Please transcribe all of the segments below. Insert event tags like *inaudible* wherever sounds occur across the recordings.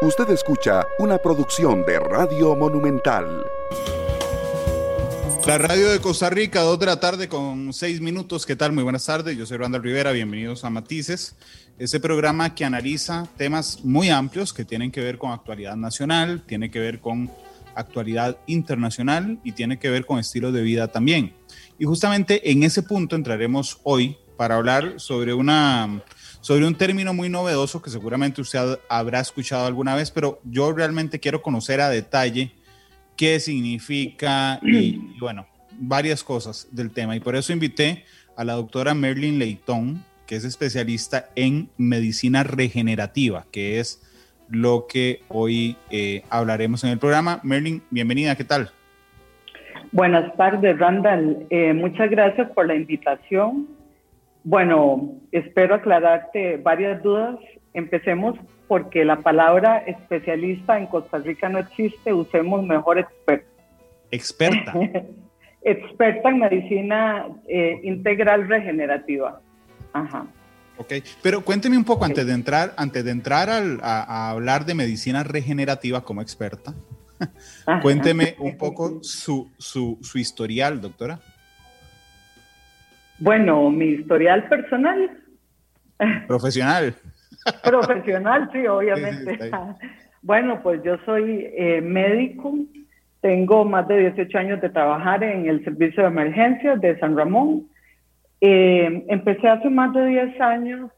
Usted escucha una producción de Radio Monumental. La radio de Costa Rica, dos de la tarde con seis minutos. ¿Qué tal? Muy buenas tardes. Yo soy Randall Rivera. Bienvenidos a Matices, ese programa que analiza temas muy amplios que tienen que ver con actualidad nacional, tiene que ver con actualidad internacional y tiene que ver con estilos de vida también. Y justamente en ese punto entraremos hoy para hablar sobre una sobre un término muy novedoso que seguramente usted habrá escuchado alguna vez, pero yo realmente quiero conocer a detalle qué significa y, *clears throat* bueno, varias cosas del tema. Y por eso invité a la doctora Merlin Leitón, que es especialista en medicina regenerativa, que es lo que hoy eh, hablaremos en el programa. Merlin, bienvenida, ¿qué tal? Buenas tardes, Randall. Eh, muchas gracias por la invitación. Bueno, espero aclararte varias dudas. Empecemos porque la palabra especialista en Costa Rica no existe, usemos mejor experto. Experta. *laughs* experta en medicina eh, integral regenerativa. Ajá. Ok, pero cuénteme un poco antes de entrar, antes de entrar a, hablar de medicina regenerativa como experta, *laughs* cuénteme un *laughs* poco su, su, su historial, doctora. Bueno, mi historial personal. Profesional. Profesional, sí, obviamente. bueno, pues yo soy eh, médico, tengo más de 18 años de trabajar en el servicio de emergencias de San Ramón. Eh, empecé hace más de 10 años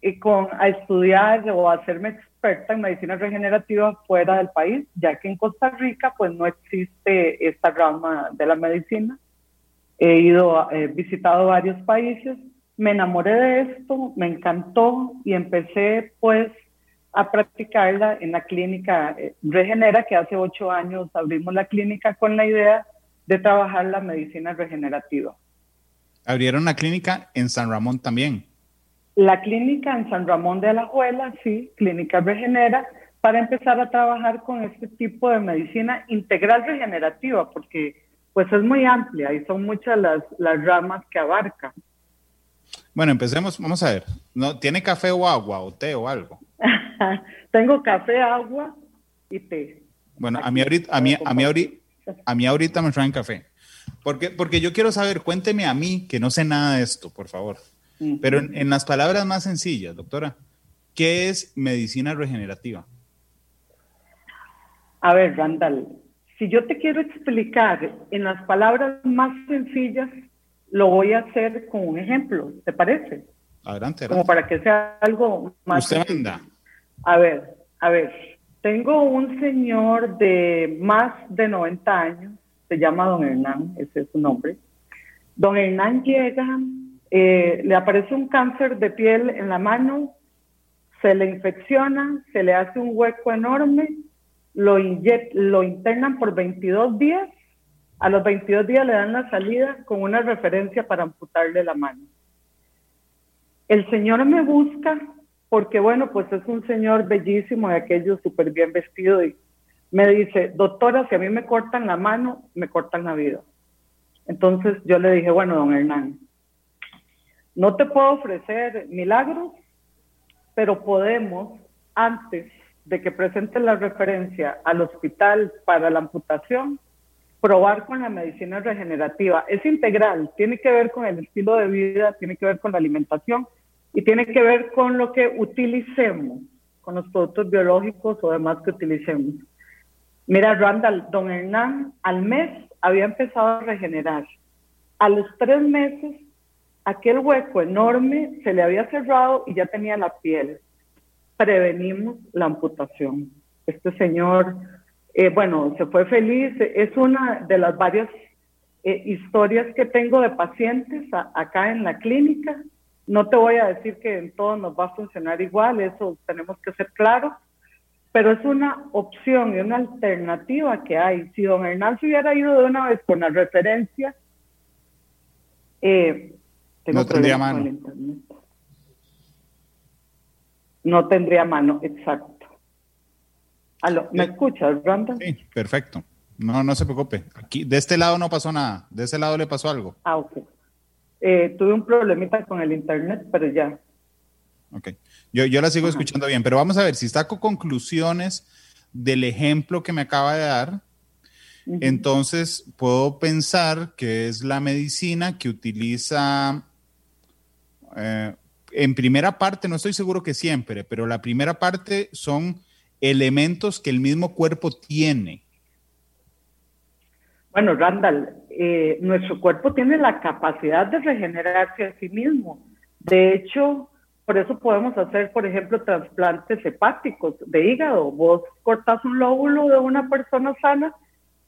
eh, con, a estudiar o a hacerme experta en medicina regenerativa fuera del país, ya que en Costa Rica pues no existe esta rama de la medicina. He ido, he visitado varios países, me enamoré de esto, me encantó y empecé pues a practicarla en la clínica eh, Regenera, que hace ocho años abrimos la clínica con la idea de trabajar la medicina regenerativa. Abrieron la clínica en San Ramón también. La clínica en San Ramón de Alajuela, sí, clínica Regenera, para empezar a trabajar con este tipo de medicina integral regenerativa, porque pues es muy amplia y son muchas las, las ramas que abarca. Bueno, empecemos, vamos a ver, ¿no, ¿tiene café o agua o té o algo? *laughs* Tengo café, agua y té. Bueno, a mí ahorita, a mí, a mí ahorita, a mí ahorita me traen café. Porque, porque yo quiero saber, cuénteme a mí, que no sé nada de esto, por favor. Pero en, en las palabras más sencillas, doctora, ¿qué es medicina regenerativa? A ver, Randall, si yo te quiero explicar en las palabras más sencillas, lo voy a hacer con un ejemplo, ¿te parece? Adelante. Como para que sea algo más. Usted anda. A ver, a ver. Tengo un señor de más de 90 años, se llama Don Hernán, ese es su nombre. Don Hernán llega, eh, le aparece un cáncer de piel en la mano, se le infecciona, se le hace un hueco enorme lo, lo internan por 22 días, a los 22 días le dan la salida con una referencia para amputarle la mano. El señor me busca porque, bueno, pues es un señor bellísimo de aquello súper bien vestido y me dice, doctora, si a mí me cortan la mano, me cortan la vida. Entonces yo le dije, bueno, don Hernán, no te puedo ofrecer milagros, pero podemos, antes de que presente la referencia al hospital para la amputación, probar con la medicina regenerativa. Es integral, tiene que ver con el estilo de vida, tiene que ver con la alimentación y tiene que ver con lo que utilicemos, con los productos biológicos o demás que utilicemos. Mira, Randall, don Hernán al mes había empezado a regenerar. A los tres meses, aquel hueco enorme se le había cerrado y ya tenía la piel prevenimos la amputación. Este señor, eh, bueno, se fue feliz. Es una de las varias eh, historias que tengo de pacientes acá en la clínica. No te voy a decir que en todo nos va a funcionar igual, eso tenemos que ser claros, pero es una opción y una alternativa que hay. Si don Hernán se hubiera ido de una vez con la referencia, eh, no tendría mano no tendría mano, exacto. ¿Me escuchas, Brandon? Sí, perfecto. No, no se preocupe. Aquí, de este lado no pasó nada. De ese lado le pasó algo. Ah, ok. Eh, tuve un problemita con el internet, pero ya. Ok. Yo, yo la sigo escuchando bien, pero vamos a ver, si saco conclusiones del ejemplo que me acaba de dar, entonces puedo pensar que es la medicina que utiliza, eh, en primera parte, no estoy seguro que siempre, pero la primera parte son elementos que el mismo cuerpo tiene. Bueno, Randall, eh, nuestro cuerpo tiene la capacidad de regenerarse a sí mismo. De hecho, por eso podemos hacer, por ejemplo, trasplantes hepáticos de hígado. Vos cortas un lóbulo de una persona sana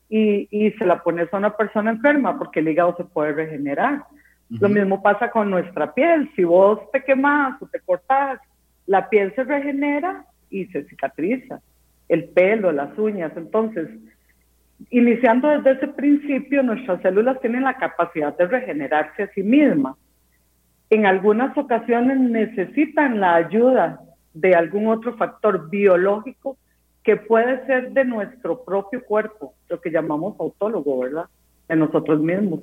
y, y, se la pones a una persona enferma porque el hígado se puede regenerar. Lo mismo pasa con nuestra piel. Si vos te quemas o te cortas, la piel se regenera y se cicatriza. El pelo, las uñas. Entonces, iniciando desde ese principio, nuestras células tienen la capacidad de regenerarse a sí mismas. En algunas ocasiones necesitan la ayuda de algún otro factor biológico que puede ser de nuestro propio cuerpo, lo que llamamos autólogo, ¿verdad? De nosotros mismos.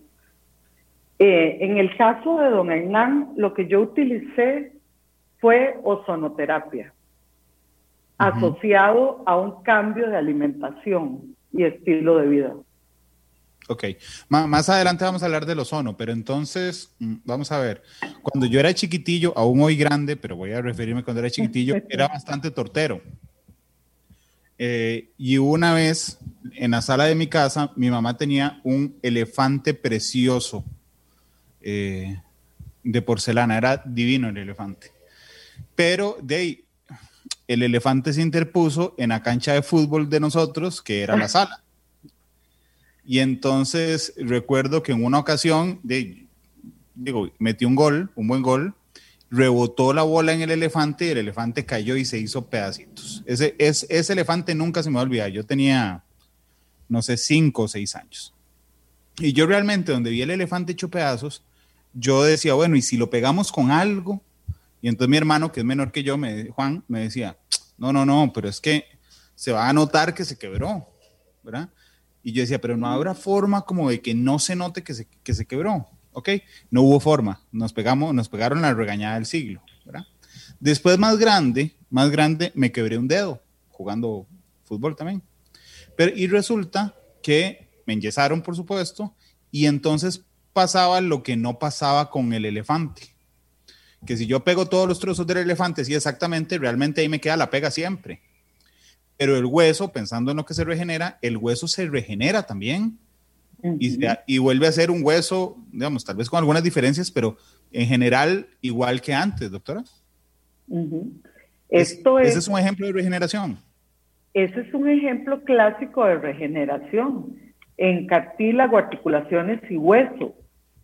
Eh, en el caso de don Hernán, lo que yo utilicé fue ozonoterapia, asociado a un cambio de alimentación y estilo de vida. Ok, más adelante vamos a hablar del ozono, pero entonces, mm, vamos a ver, cuando yo era chiquitillo, aún hoy grande, pero voy a referirme cuando era chiquitillo, *laughs* era bastante tortero. Eh, y una vez en la sala de mi casa, mi mamá tenía un elefante precioso eh, de porcelana, era divino el elefante. Pero de el elefante se interpuso en la cancha de fútbol de nosotros, que era la sala. Y entonces recuerdo que en una ocasión, de, digo, metí un gol, un buen gol, rebotó la bola en el elefante y el elefante cayó y se hizo pedacitos. Ese, ese elefante nunca se me va a olvidar. Yo tenía, no sé, cinco o seis años. Y yo realmente, donde vi el elefante hecho pedazos, yo decía, bueno, ¿y si lo pegamos con algo? Y entonces mi hermano, que es menor que yo, me, Juan, me decía, no, no, no, pero es que se va a notar que se quebró, ¿verdad? Y yo decía, pero no habrá forma como de que no se note que se, que se quebró. ¿ok? No hubo forma, nos pegamos, nos pegaron la regañada del siglo, ¿verdad? Después más grande, más grande, me quebré un dedo jugando fútbol también. Pero, y resulta que me enyesaron, por supuesto, y entonces pasaba lo que no pasaba con el elefante. Que si yo pego todos los trozos del elefante, sí, exactamente, realmente ahí me queda la pega siempre. Pero el hueso, pensando en lo que se regenera, el hueso se regenera también y, vuelve a ser un hueso, digamos, tal vez con algunas diferencias, pero en general igual que antes, doctora. Esto es, ese es un ejemplo de regeneración. Ese es un ejemplo clásico de regeneración en cartílago, articulaciones y hueso.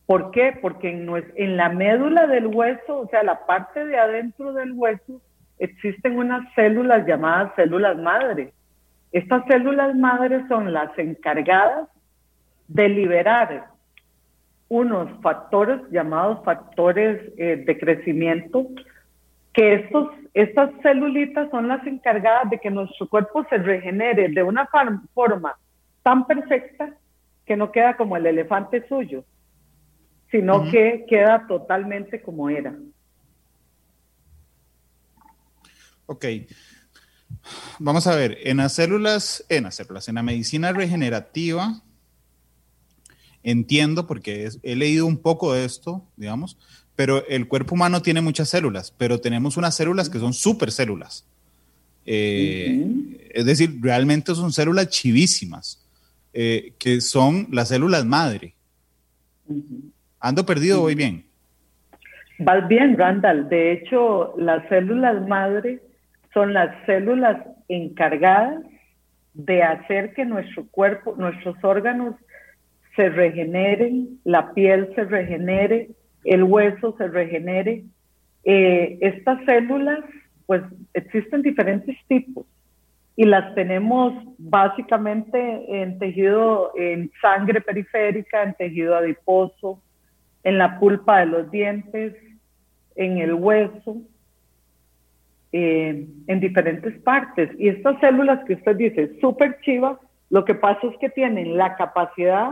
¿Por qué? Porque en, la médula del hueso, o sea, la parte de adentro del hueso, existen unas células llamadas células madre. Estas células madre son las encargadas de liberar unos factores llamados factores eh, de crecimiento, que estos, estas celulitas son las encargadas de que nuestro cuerpo se regenere de una forma tan perfecta que no queda como el elefante suyo, sino que queda totalmente como era. Ok. Vamos a ver, en las células, en las células, en la medicina regenerativa, entiendo porque he leído un poco de esto, digamos, pero el cuerpo humano tiene muchas células, pero tenemos unas células que son supercélulas. Eh, Es decir, realmente son células chivísimas, eh, que son las células madre. ¿Ando perdido voy bien? Vas bien, Randall. De hecho, las células madre son las células encargadas de hacer que nuestro cuerpo, nuestros órganos se regeneren, la piel se regenere, el hueso se regenere. Eh, estas células, pues existen diferentes tipos y las tenemos básicamente en tejido, en sangre periférica, en tejido adiposo, en la pulpa de los dientes, en el hueso, eh, en diferentes partes. Y estas células que usted dice, súper chivas, lo que pasa es que tienen la capacidad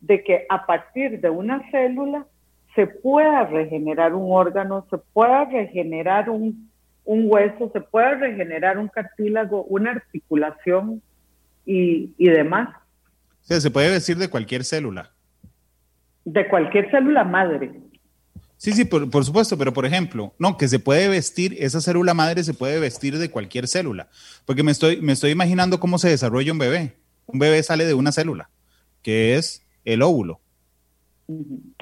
de que a partir de una célula se pueda regenerar un órgano, se pueda regenerar un, un hueso, se puede regenerar un cartílago, una articulación y, y demás. Se puede vestir de cualquier célula. De cualquier célula madre. Sí, sí, por, por, supuesto, pero por ejemplo, no, que se puede vestir, esa célula madre se puede vestir de cualquier célula, porque me estoy, me estoy imaginando cómo se desarrolla un bebé. Un bebé sale de una célula, que es el óvulo.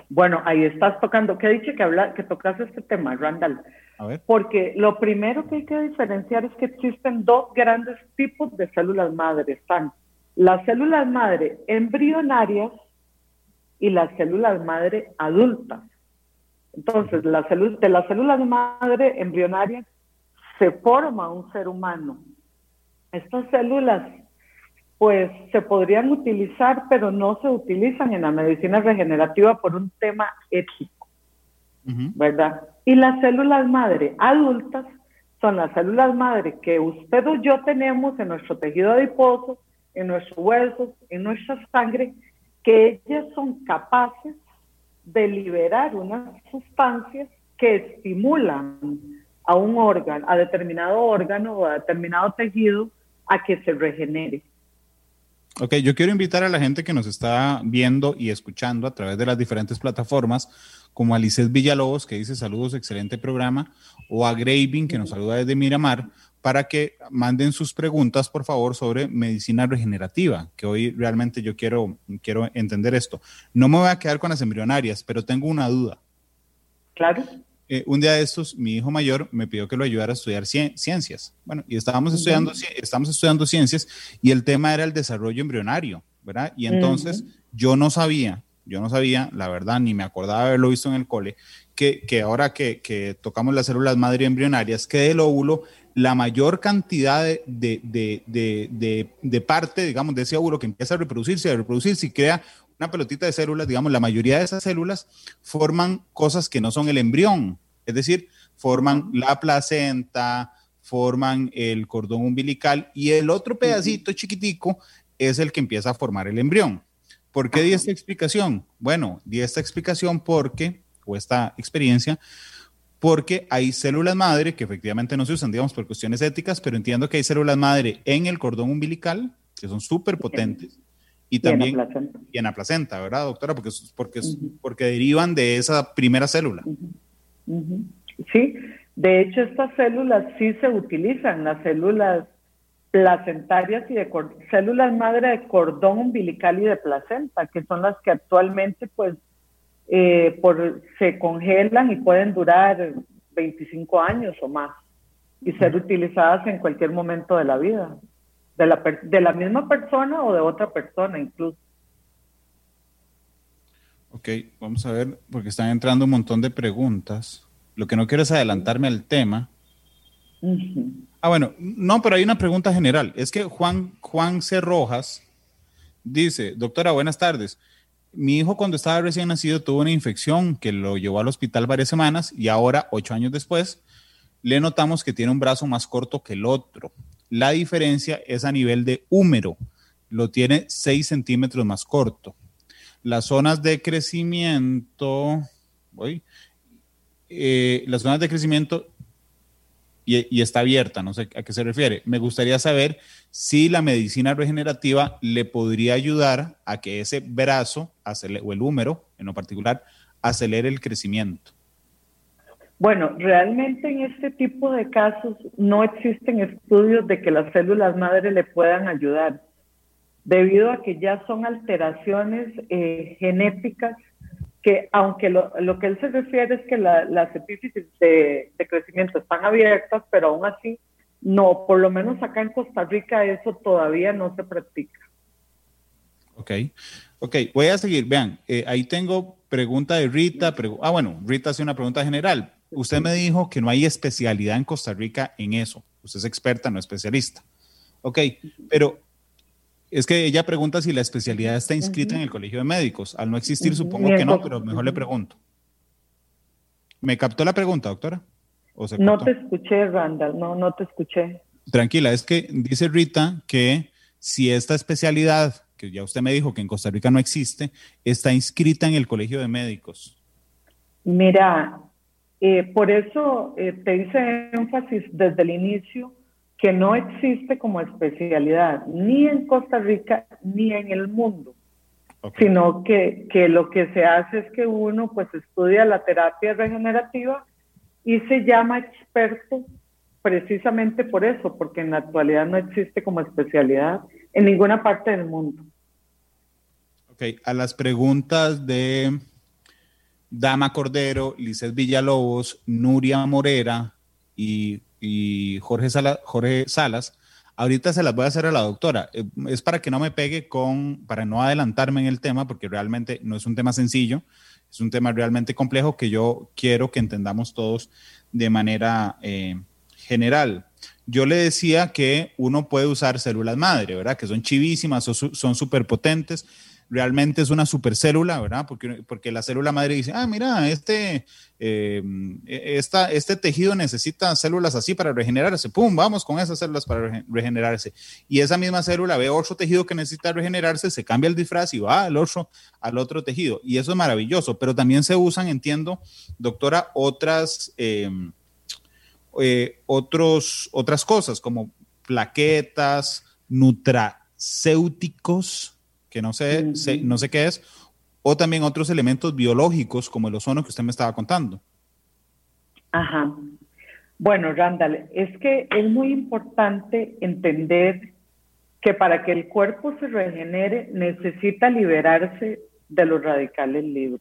Bueno, ahí estás tocando, ¿qué dicho que, habla, que tocas este tema, Randall? A ver. Porque lo primero que hay que diferenciar es que existen dos grandes tipos de células madre. Están las células madre embrionarias y las células madre adultas. Entonces, la de las células madre embrionarias se forma un ser humano. Estas células, pues, se podrían utilizar, pero no se utilizan en la medicina regenerativa por un tema ético, ¿verdad? Y las células madre adultas son las células madre que usted o yo tenemos en nuestro tejido adiposo, en nuestros huesos, en nuestra sangre, que ellas son capaces de liberar unas sustancias que estimulan a un órgano, a determinado órgano o a determinado tejido a que se regenere. Ok, yo quiero invitar a la gente que nos está viendo y escuchando a través de las diferentes plataformas, como a Villalobos, que dice saludos, excelente programa, o a Graving, que nos saluda desde Miramar, para que manden sus preguntas, por favor, sobre medicina regenerativa, que hoy realmente yo quiero, quiero entender esto. No me voy a quedar con las embrionarias, pero tengo una duda. Claro. Eh, un día de estos, mi hijo mayor me pidió que lo ayudara a estudiar ciencias. Bueno, y estábamos estudiando, estamos estudiando ciencias y el tema era el desarrollo embrionario, ¿verdad? Y entonces yo no sabía, yo no sabía, la verdad, ni me acordaba haberlo visto en el cole, que, que ahora que, que, tocamos las células madre embrionarias, que del óvulo la mayor cantidad de, de, de, de, parte, digamos, de ese óvulo que empieza a reproducirse, a reproducirse y crea una pelotita de células, digamos, la mayoría de esas células forman cosas que no son el embrión, es decir, forman la placenta, forman el cordón umbilical y el otro pedacito chiquitico es el que empieza a formar el embrión. ¿Por qué di esta explicación? Bueno, di esta explicación porque, o esta experiencia, porque hay células madre que efectivamente no se usan, digamos, por cuestiones éticas, pero entiendo que hay células madre en el cordón umbilical que son súper potentes. Y, también y en la placenta, ¿verdad, doctora? Porque, porque, porque derivan de esa primera célula. Sí, de hecho estas células sí se utilizan, las células placentarias y de células madre de cordón umbilical y de placenta, que son las que actualmente pues eh, por, se congelan y pueden durar 25 años o más y ser utilizadas en cualquier momento de la vida, de la, de la misma persona o de otra persona incluso. Ok, vamos a ver, porque están entrando un montón de preguntas. Lo que no quiero es adelantarme al tema. Ah, bueno, no, pero hay una pregunta general. Es que Juan, Juan C. Rojas dice, doctora, buenas tardes. Mi hijo cuando estaba recién nacido tuvo una infección que lo llevó al hospital varias semanas y ahora, ocho años después, le notamos que tiene un brazo más corto que el otro. La diferencia es a nivel de húmero. Lo tiene seis centímetros más corto. Las zonas de crecimiento, voy, eh, las zonas de crecimiento y, está abierta, no sé a qué se refiere. Me gustaría saber si la medicina regenerativa le podría ayudar a que ese brazo o el húmero en lo particular acelere el crecimiento. Bueno, realmente en este tipo de casos no existen estudios de que las células madre le puedan ayudar, debido a que ya son alteraciones eh, genéticas que aunque lo, que él se refiere es que las epífisis de, crecimiento están abiertas, pero aún así, no, por lo menos acá en Costa Rica eso todavía no se practica. Ok, ok, voy a seguir. Vean, eh, ahí tengo pregunta de Rita. ah, bueno, Rita hace una pregunta general. Usted me dijo que no hay especialidad en Costa Rica en eso. Usted es experta, no especialista. Ok, pero es que ella pregunta si la especialidad está inscrita en el Colegio de Médicos. Al no existir, supongo que no, pero mejor le pregunto. ¿Me captó la pregunta, doctora? no te escuché, Randall, no, no te escuché. Tranquila, es que dice Rita que si esta especialidad, que ya usted me dijo que en Costa Rica no existe, está inscrita en el Colegio de Médicos. Mira, eh, por eso eh, te hice énfasis desde el inicio que no existe como especialidad ni en Costa Rica ni en el mundo, sino que, que, lo que se hace es que uno pues estudia la terapia regenerativa y se llama experto precisamente por eso, porque en la actualidad no existe como especialidad en ninguna parte del mundo. Ok, a las preguntas de Dama Cordero, Lizeth Villalobos, Nuria Morera y, Jorge, Jorge Salas, ahorita se las voy a hacer a la doctora. Eh, es para que no me pegue con, para no adelantarme en el tema, porque realmente no es un tema sencillo, es un tema realmente complejo que yo quiero que entendamos todos de manera eh, general. Yo le decía que uno puede usar células madre, ¿verdad? Que son chivísimas, son súper potentes realmente es una supercélula, ¿verdad? Porque, porque la célula madre dice, ah, mira, este, eh, este tejido necesita células así para regenerarse, ¡pum! Vamos con esas células para regenerarse. Y esa misma célula ve otro tejido que necesita regenerarse, se cambia el disfraz y va al otro, al otro tejido. Y eso es maravilloso, pero también se usan, entiendo, doctora, otras... Eh, eh, otros, otras cosas como plaquetas, nutracéuticos, que no sé, no sé qué es, o también otros elementos biológicos como el ozono que usted me estaba contando. Ajá. Bueno, Randall, es que es muy importante entender que para que el cuerpo se regenere necesita liberarse de los radicales libres.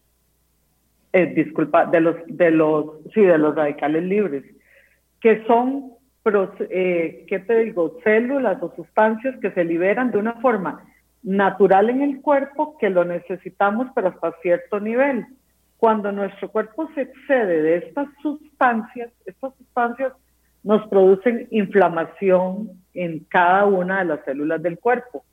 Eh, disculpa, de los, de los, sí, de los radicales libres, que son, eh, ¿qué te digo? Células o sustancias que se liberan de una forma natural en el cuerpo que lo necesitamos pero hasta cierto nivel. Cuando nuestro cuerpo se excede de estas sustancias, estas sustancias nos producen inflamación en cada una de las células del cuerpo.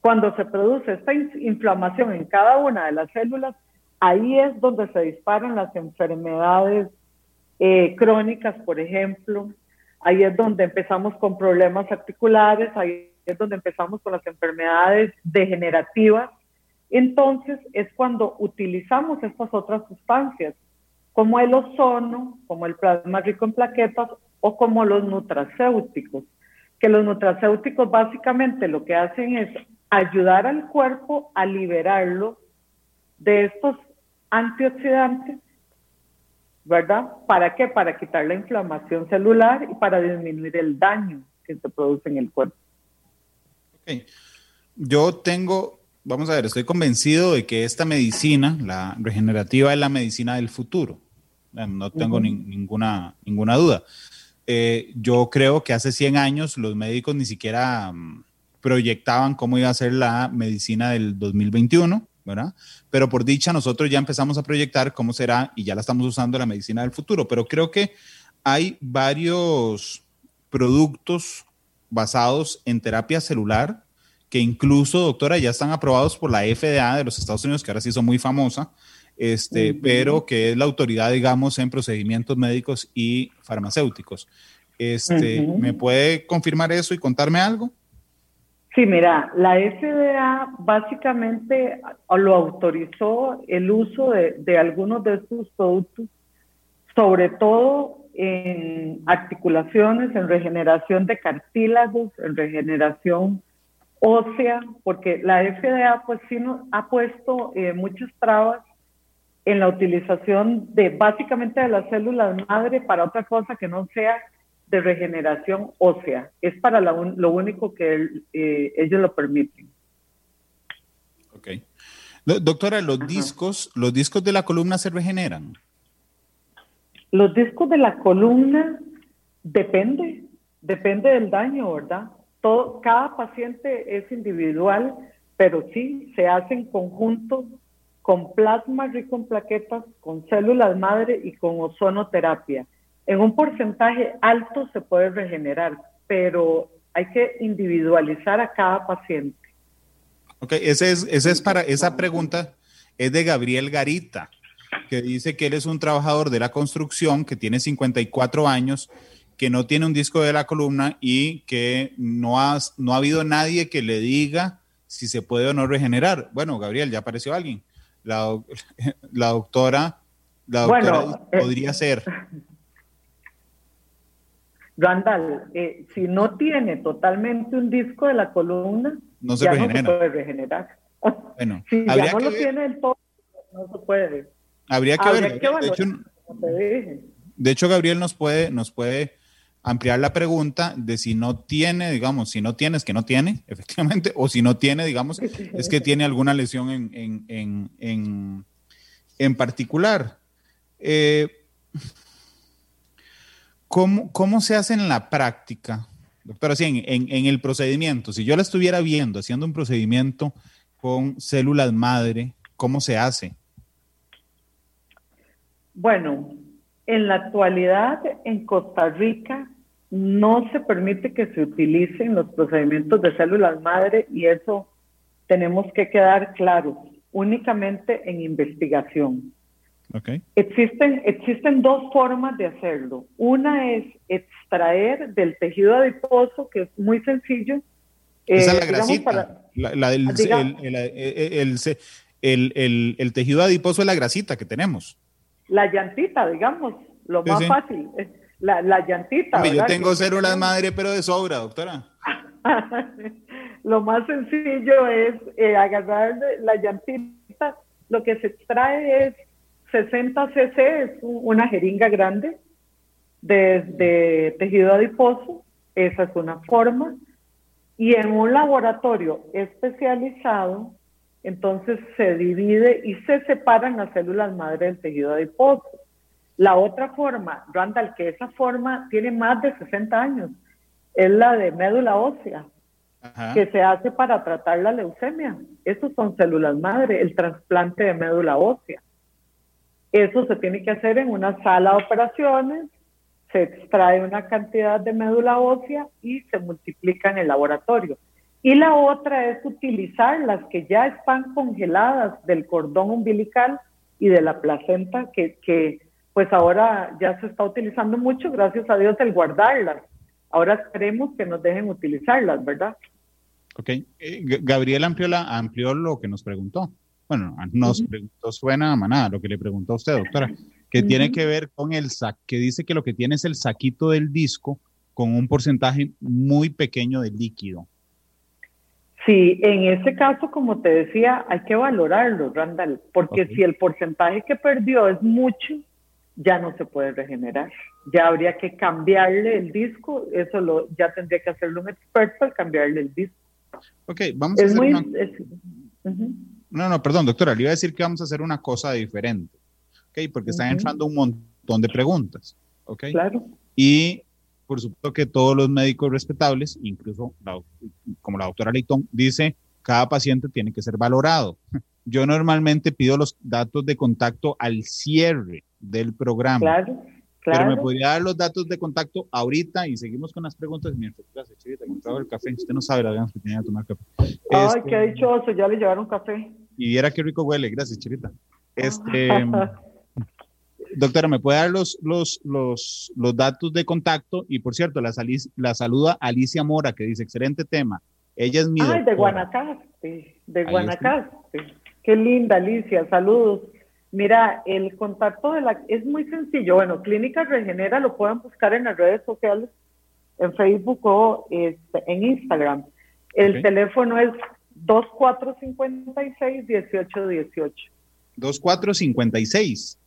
Cuando se produce esta inflamación en cada una de las células, ahí es donde se disparan las enfermedades eh, crónicas, por ejemplo. Ahí es donde empezamos con problemas articulares, ahí es donde empezamos con las enfermedades degenerativas, entonces es cuando utilizamos estas otras sustancias, como el ozono, como el plasma rico en plaquetas o como los nutracéuticos, que los nutracéuticos básicamente lo que hacen es ayudar al cuerpo a liberarlo de estos antioxidantes, ¿verdad? ¿Para qué? Para quitar la inflamación celular y para disminuir el daño que se produce en el cuerpo. Yo tengo, vamos a ver, estoy convencido de que esta medicina, la regenerativa, es la medicina del futuro. No tengo ninguna, ninguna duda. Eh, yo creo que hace 100 años los médicos ni siquiera mm, proyectaban cómo iba a ser la medicina del 2021, ¿verdad? Pero por dicha nosotros ya empezamos a proyectar cómo será y ya la estamos usando la medicina del futuro. Pero creo que hay varios productos basados en terapia celular, que incluso, doctora, ya están aprobados por la FDA de los Estados Unidos, que ahora sí son muy famosa, este, pero que es la autoridad, digamos, en procedimientos médicos y farmacéuticos. Este, ¿Me puede confirmar eso y contarme algo? Sí, mira, la FDA básicamente lo autorizó el uso de, de algunos de estos productos, sobre todo en articulaciones, en regeneración de cartílagos, en regeneración ósea, porque la FDA pues sí nos ha puesto eh, muchas trabas en la utilización de básicamente de las células madre para otra cosa que no sea de regeneración ósea. Es para lo único que eh, ellos lo permiten. Ok. Doctora, los discos, los discos de la columna se regeneran. Los discos de la columna depende, depende del daño, ¿verdad? Todo, cada paciente es individual, pero sí se hace en conjunto con plasma rico en plaquetas, con células madre y con ozonoterapia. En un porcentaje alto se puede regenerar, pero hay que individualizar a cada paciente. Ok, ese es, ese es para esa pregunta es de Gabriel Garita que dice que él es un trabajador de la construcción que tiene 54 años, que no tiene un disco de la columna y que no ha, no ha habido nadie que le diga si se puede o no regenerar. Bueno, Gabriel, ya apareció alguien. La, *laughs* la doctora la doctora eh, podría ser? Randall, eh, si no tiene totalmente un disco de la columna, no se, ya no se puede regenerar. *laughs* Bueno, si ya no lo tiene del todo, no se puede. Habría que ver. de, hecho, de hecho, Gabriel nos puede, nos puede ampliar la pregunta de si no tiene, digamos, si no tiene, es que no tiene, *laughs* efectivamente, o si no tiene, digamos, es que tiene alguna lesión en, en, en, en, en particular. Eh, ¿cómo, ¿Cómo se hace en la práctica? Doctora, sí, en, en, el procedimiento, si yo la estuviera viendo haciendo un procedimiento con células madre, ¿cómo se hace? Bueno, en la actualidad, en Costa Rica, no se permite que se utilicen los procedimientos de células madre y eso tenemos que quedar claros, únicamente en investigación. Okay. Existen, existen dos formas de hacerlo. Una es extraer del tejido adiposo, que es muy sencillo. Esa es la eh, grasita. la, del, el, el, tejido adiposo es la grasita que tenemos la llantita, digamos, lo más fácil, la, la llantita. yo tengo células madre, pero de sobra, doctora. *laughs* lo más sencillo es eh, agarrar la llantita, lo que se extrae es 60 cc, es una jeringa grande de tejido adiposo, esa es una forma, y en un laboratorio especializado entonces se divide y se separan las células madre del tejido adiposo. La otra forma, Randall, que esa forma tiene más de 60 años, es la de médula ósea, que se hace para tratar la leucemia. Esas son células madre, el trasplante de médula ósea. Eso se tiene que hacer en una sala de operaciones, se extrae una cantidad de médula ósea y se multiplica en el laboratorio. Y la otra es utilizar las que ya están congeladas del cordón umbilical y de la placenta, que, que pues ahora ya se está utilizando mucho, gracias a Dios, el guardarlas. Ahora esperemos que nos dejen utilizarlas, ¿verdad? Ok. Eh, Gabriel amplió, la, amplió lo que nos preguntó. Bueno, nos preguntó, suena a manada lo que le preguntó a usted, doctora, que tiene que ver con el sac, que dice que lo que tiene es el saquito del disco con un porcentaje muy pequeño de líquido. Sí, en ese caso, como te decía, hay que valorarlo, Randall, porque si el porcentaje que perdió es mucho, ya no se puede regenerar. Ya habría que cambiarle el disco, eso lo ya tendría que hacerlo un experto al cambiarle el disco. Ok, vamos a hacer una... No, no, perdón, doctora, le iba a decir que vamos a hacer una cosa diferente, ok, porque están entrando un montón de preguntas, ok. Claro. Y por supuesto que todos los médicos respetables, incluso como la doctora Leitón, dice, cada paciente tiene que ser valorado. *laughs* Yo normalmente pido los datos de contacto al cierre del programa. Claro, claro. Pero me podría dar los datos de contacto ahorita y seguimos con las preguntas. Mientras, gracias, Chirita, el café. Usted no sabe la ganas que tenía de tomar café. Ay, este, qué dichoso, ya le llevaron café. Y viera qué rico huele. Gracias, Chirita. Este. *laughs* Doctora, ¿me puede dar los, los, los, los datos de contacto? Y por cierto, la, la saluda Alicia Mora, que dice, excelente tema. Ella es mi Ay, de Guanacaste, de Guanacaste. Qué linda, Alicia, saludos. Mira, el contacto de la es muy sencillo. Bueno, Clínica Regenera lo pueden buscar en las redes sociales, en Facebook o este, en Instagram. El teléfono es 2456-1818. 2456.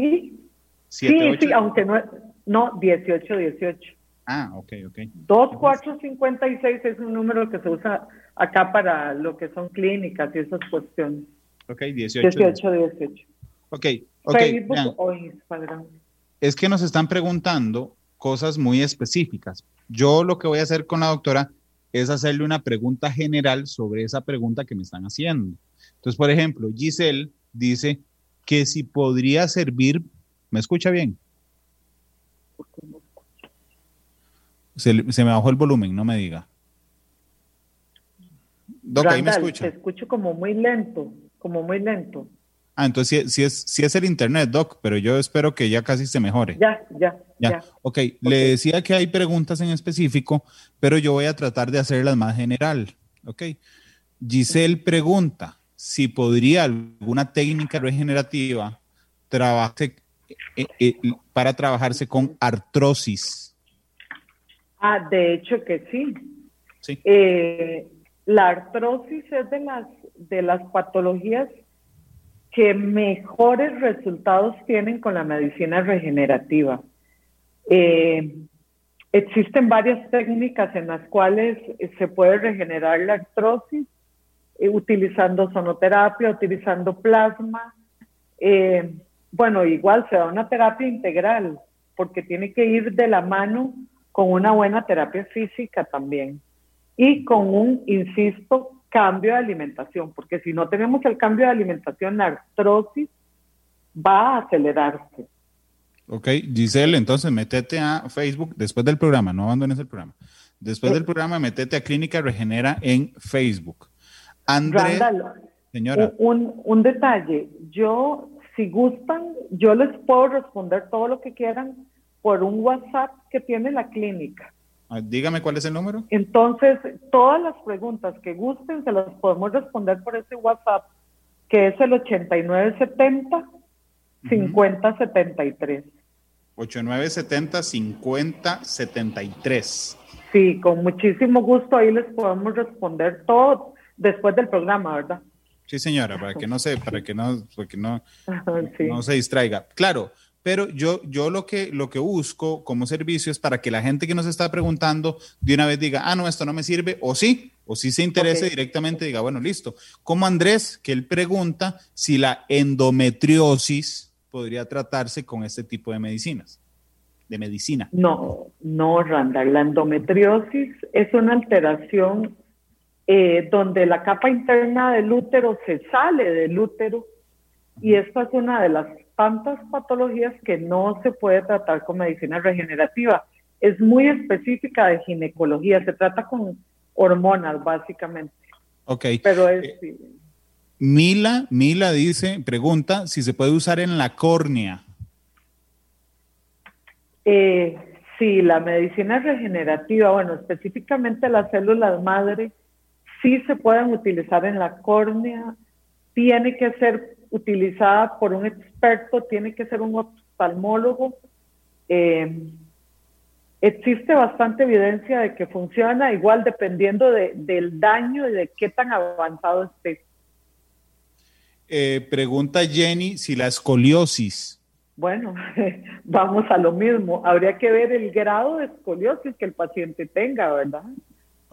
Sí. sí, sí, aunque no, no, 18, 18. Ah, ok, ok. 2456 es un número que se usa acá para lo que son clínicas y esas cuestiones. Ok, 18. 18, 18. Ok, ok. Facebook o Instagram. Es que nos están preguntando cosas muy específicas. Yo lo que voy a hacer con la doctora es hacerle una pregunta general sobre esa pregunta que me están haciendo. Entonces, por ejemplo, Giselle dice, que si podría servir, ¿me escucha bien? Se, me bajó el volumen, no me diga. Doc, ahí me escucha. Te escucho como muy lento, como muy lento. Ah, entonces sí, es, sí es el internet, Doc, pero yo espero que ya casi se mejore. Ya, ya, ya. Ok, le decía que hay preguntas en específico, pero yo voy a tratar de hacerlas más general. Ok. Giselle pregunta, si podría alguna técnica regenerativa trabajarse, eh, eh, para trabajarse con artrosis. Ah, de hecho que sí. Sí. Eh, la artrosis es de las, de las patologías que mejores resultados tienen con la medicina regenerativa. Eh, existen varias técnicas en las cuales se puede regenerar la artrosis eh, utilizando sonoterapia, utilizando plasma. Eh, bueno, igual se da una terapia integral porque tiene que ir de la mano con una buena terapia física también y con un, insisto, cambio de alimentación, porque si no tenemos el cambio de alimentación, la artrosis va a acelerarse. Ok, Giselle, entonces métete a Facebook después del programa, no abandones el programa. Después del programa, métete a Clínica Regenera en Facebook. Andrés, señora. Un, un detalle, yo, si gustan, yo les puedo responder todo lo que quieran por un WhatsApp que tiene la clínica. Ah, dígame cuál es el número. Entonces, todas las preguntas que gusten se las podemos responder por ese WhatsApp, que es el 8970 5073. 8970 5073. Sí, con muchísimo gusto ahí les podemos responder todo después del programa, ¿verdad? Sí, señora, para que no se, para que no, para que no, *laughs* no se distraiga. Claro, pero yo, yo lo, que, lo que busco como servicio es para que la gente que nos está preguntando de una vez diga, ah, no, esto no me sirve, o sí, o sí se interese directamente, diga, bueno, listo. Como Andrés, que él pregunta si la endometriosis podría tratarse con este tipo de medicinas, de medicina. No, no, Randall, la endometriosis es una alteración eh, donde la capa interna del útero se sale del útero y esta es una de las tantas patologías que no se puede tratar con medicina regenerativa. Es muy específica de ginecología, se trata con hormonas básicamente. Ok. Pero es... Eh, Mila, Mila dice, pregunta si se puede usar en la córnea. Eh, sí, la medicina regenerativa, bueno, específicamente las células madre, sí se pueden utilizar en la córnea, tiene que ser utilizada por un experto, tiene que ser un oftalmólogo. Eh, existe bastante evidencia de que funciona, igual dependiendo del daño y de qué tan avanzado esté. Eh, pregunta Jenny si la escoliosis. Bueno, *laughs* vamos a lo mismo. Habría que ver el grado de escoliosis que el paciente tenga, ¿verdad?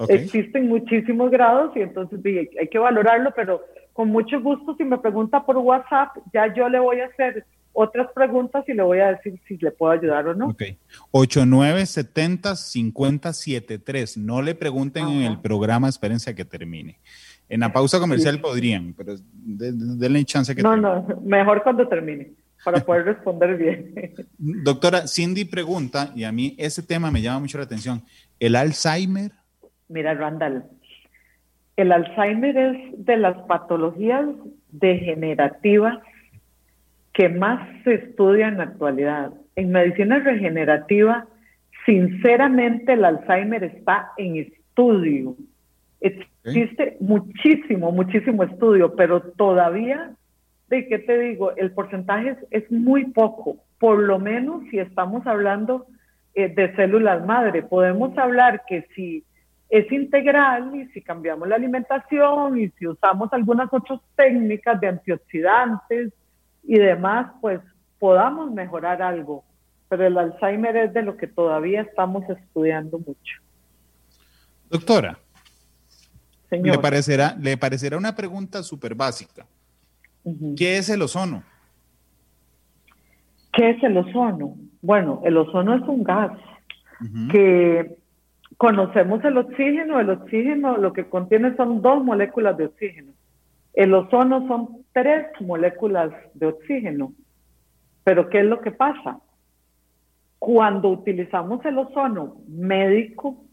Existen muchísimos grados y entonces hay que valorarlo, pero con mucho gusto, si me pregunta por WhatsApp, ya yo le voy a hacer otras preguntas y le voy a decir si le puedo ayudar o no. Ok. 8970-5073. No le pregunten en el programa, espérense a que termine. En la pausa comercial podrían, pero denle chance que No, no, mejor cuando termine, para *laughs* poder responder bien. Doctora, Cindy pregunta, y a mí ese tema me llama mucho la atención, ¿el Alzheimer? Mira, Randall, el Alzheimer es de las patologías degenerativas que más se estudia en la actualidad. En medicina regenerativa, sinceramente, el Alzheimer está en estudio. Existe muchísimo, muchísimo estudio, pero todavía, ¿de qué te digo? El porcentaje es, muy poco, por lo menos si estamos hablando eh, de células madre. Podemos hablar que si es integral y si cambiamos la alimentación y si usamos algunas otras técnicas de antioxidantes y demás, pues podamos mejorar algo. Pero el Alzheimer es de lo que todavía estamos estudiando mucho. Doctora, le parecerá, le parecerá una pregunta súper básica. ¿Qué es el ozono? ¿Qué es el ozono? Bueno, el ozono es un gas que conocemos el oxígeno. El oxígeno lo que contiene son dos moléculas de oxígeno. El ozono son tres moléculas de oxígeno. Pero ¿qué es lo que pasa? Cuando utilizamos el ozono médico,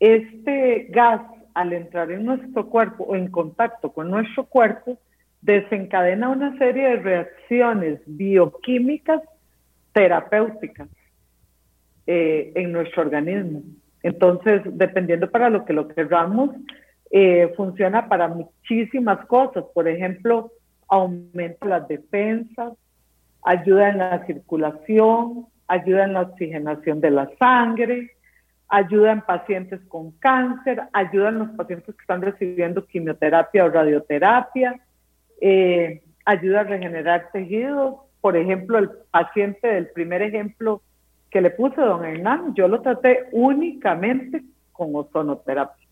este gas al entrar en nuestro cuerpo o en contacto con nuestro cuerpo, desencadena una serie de reacciones bioquímicas terapéuticas eh, en nuestro organismo. Entonces, dependiendo para lo que lo queramos, eh, funciona para muchísimas cosas. Por ejemplo, aumenta las defensas, ayuda en la circulación, ayuda en la oxigenación de la sangre, ayuda en pacientes con cáncer, ayuda en los pacientes que están recibiendo quimioterapia o radioterapia, eh, ayuda a regenerar tejidos. Por ejemplo, el paciente del primer ejemplo que le puse, don Hernán, yo lo traté únicamente con ozonoterapia.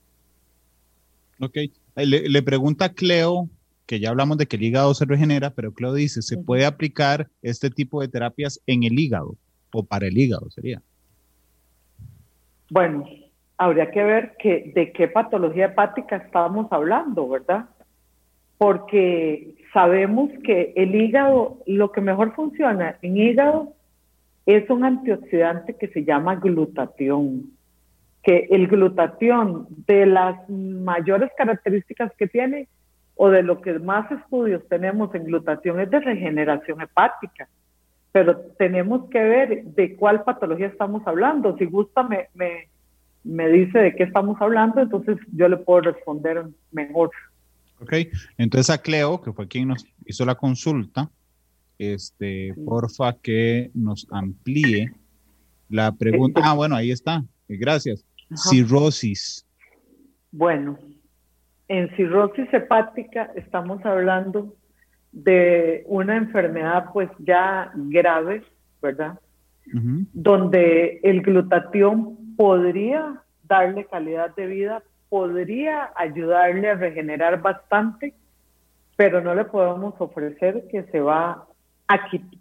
Ok. Le, le pregunta Cleo, que ya hablamos de que el hígado se regenera, pero Cleo dice, ¿se puede aplicar este tipo de terapias en el hígado o para el hígado sería? Bueno, habría que ver que, de qué patología hepática estamos hablando, ¿verdad? Porque sabemos que el hígado, lo que mejor funciona en hígado es un antioxidante que se llama glutatión. Que el glutatión, de las mayores características que tiene, o de lo que más estudios tenemos en glutatión, es de regeneración hepática pero tenemos que ver de cuál patología estamos hablando. Si gusta, me, me, me dice de qué estamos hablando, entonces yo le puedo responder mejor. Ok, entonces a Cleo, que fue quien nos hizo la consulta, este, porfa que nos amplíe la pregunta. Ah, bueno, ahí está. Gracias. Cirrosis. Bueno, en cirrosis hepática estamos hablando de una enfermedad pues ya grave, ¿verdad? Donde el glutatión podría darle calidad de vida, podría ayudarle a regenerar bastante, pero no le podemos ofrecer que se va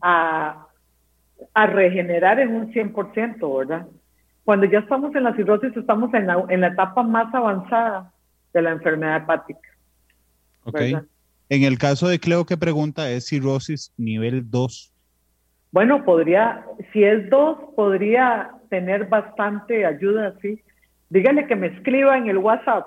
a, a, regenerar en un 100%, ¿verdad? Cuando ya estamos en la cirrosis, estamos en la, en la etapa más avanzada de la enfermedad hepática. Okay. En el caso de Cleo que pregunta, ¿es cirrosis nivel 2? Bueno, podría, si es 2, podría tener bastante ayuda, sí. Dígale que me escriba en el WhatsApp.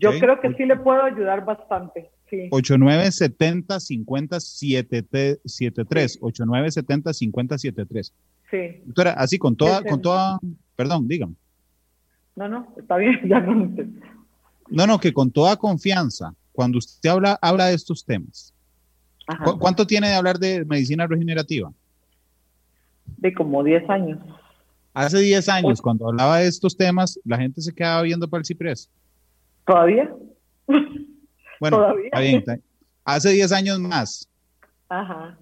Yo creo que sí le puedo ayudar bastante. Sí. 8970 5073 8970 5073 Sí. Doctora, así con toda, con toda, perdón, dígame. No, no, está bien, *laughs* ya no. No, no, que con toda confianza, cuando usted habla, habla de estos temas, ¿cuánto tiene de hablar de medicina regenerativa? De como 10 años. Hace 10 años, cuando hablaba de estos temas, la gente se quedaba viendo para el ciprés. ¿Todavía? *laughs* Bueno, ¿Todavía? Está bien, hace 10 años más. Ajá.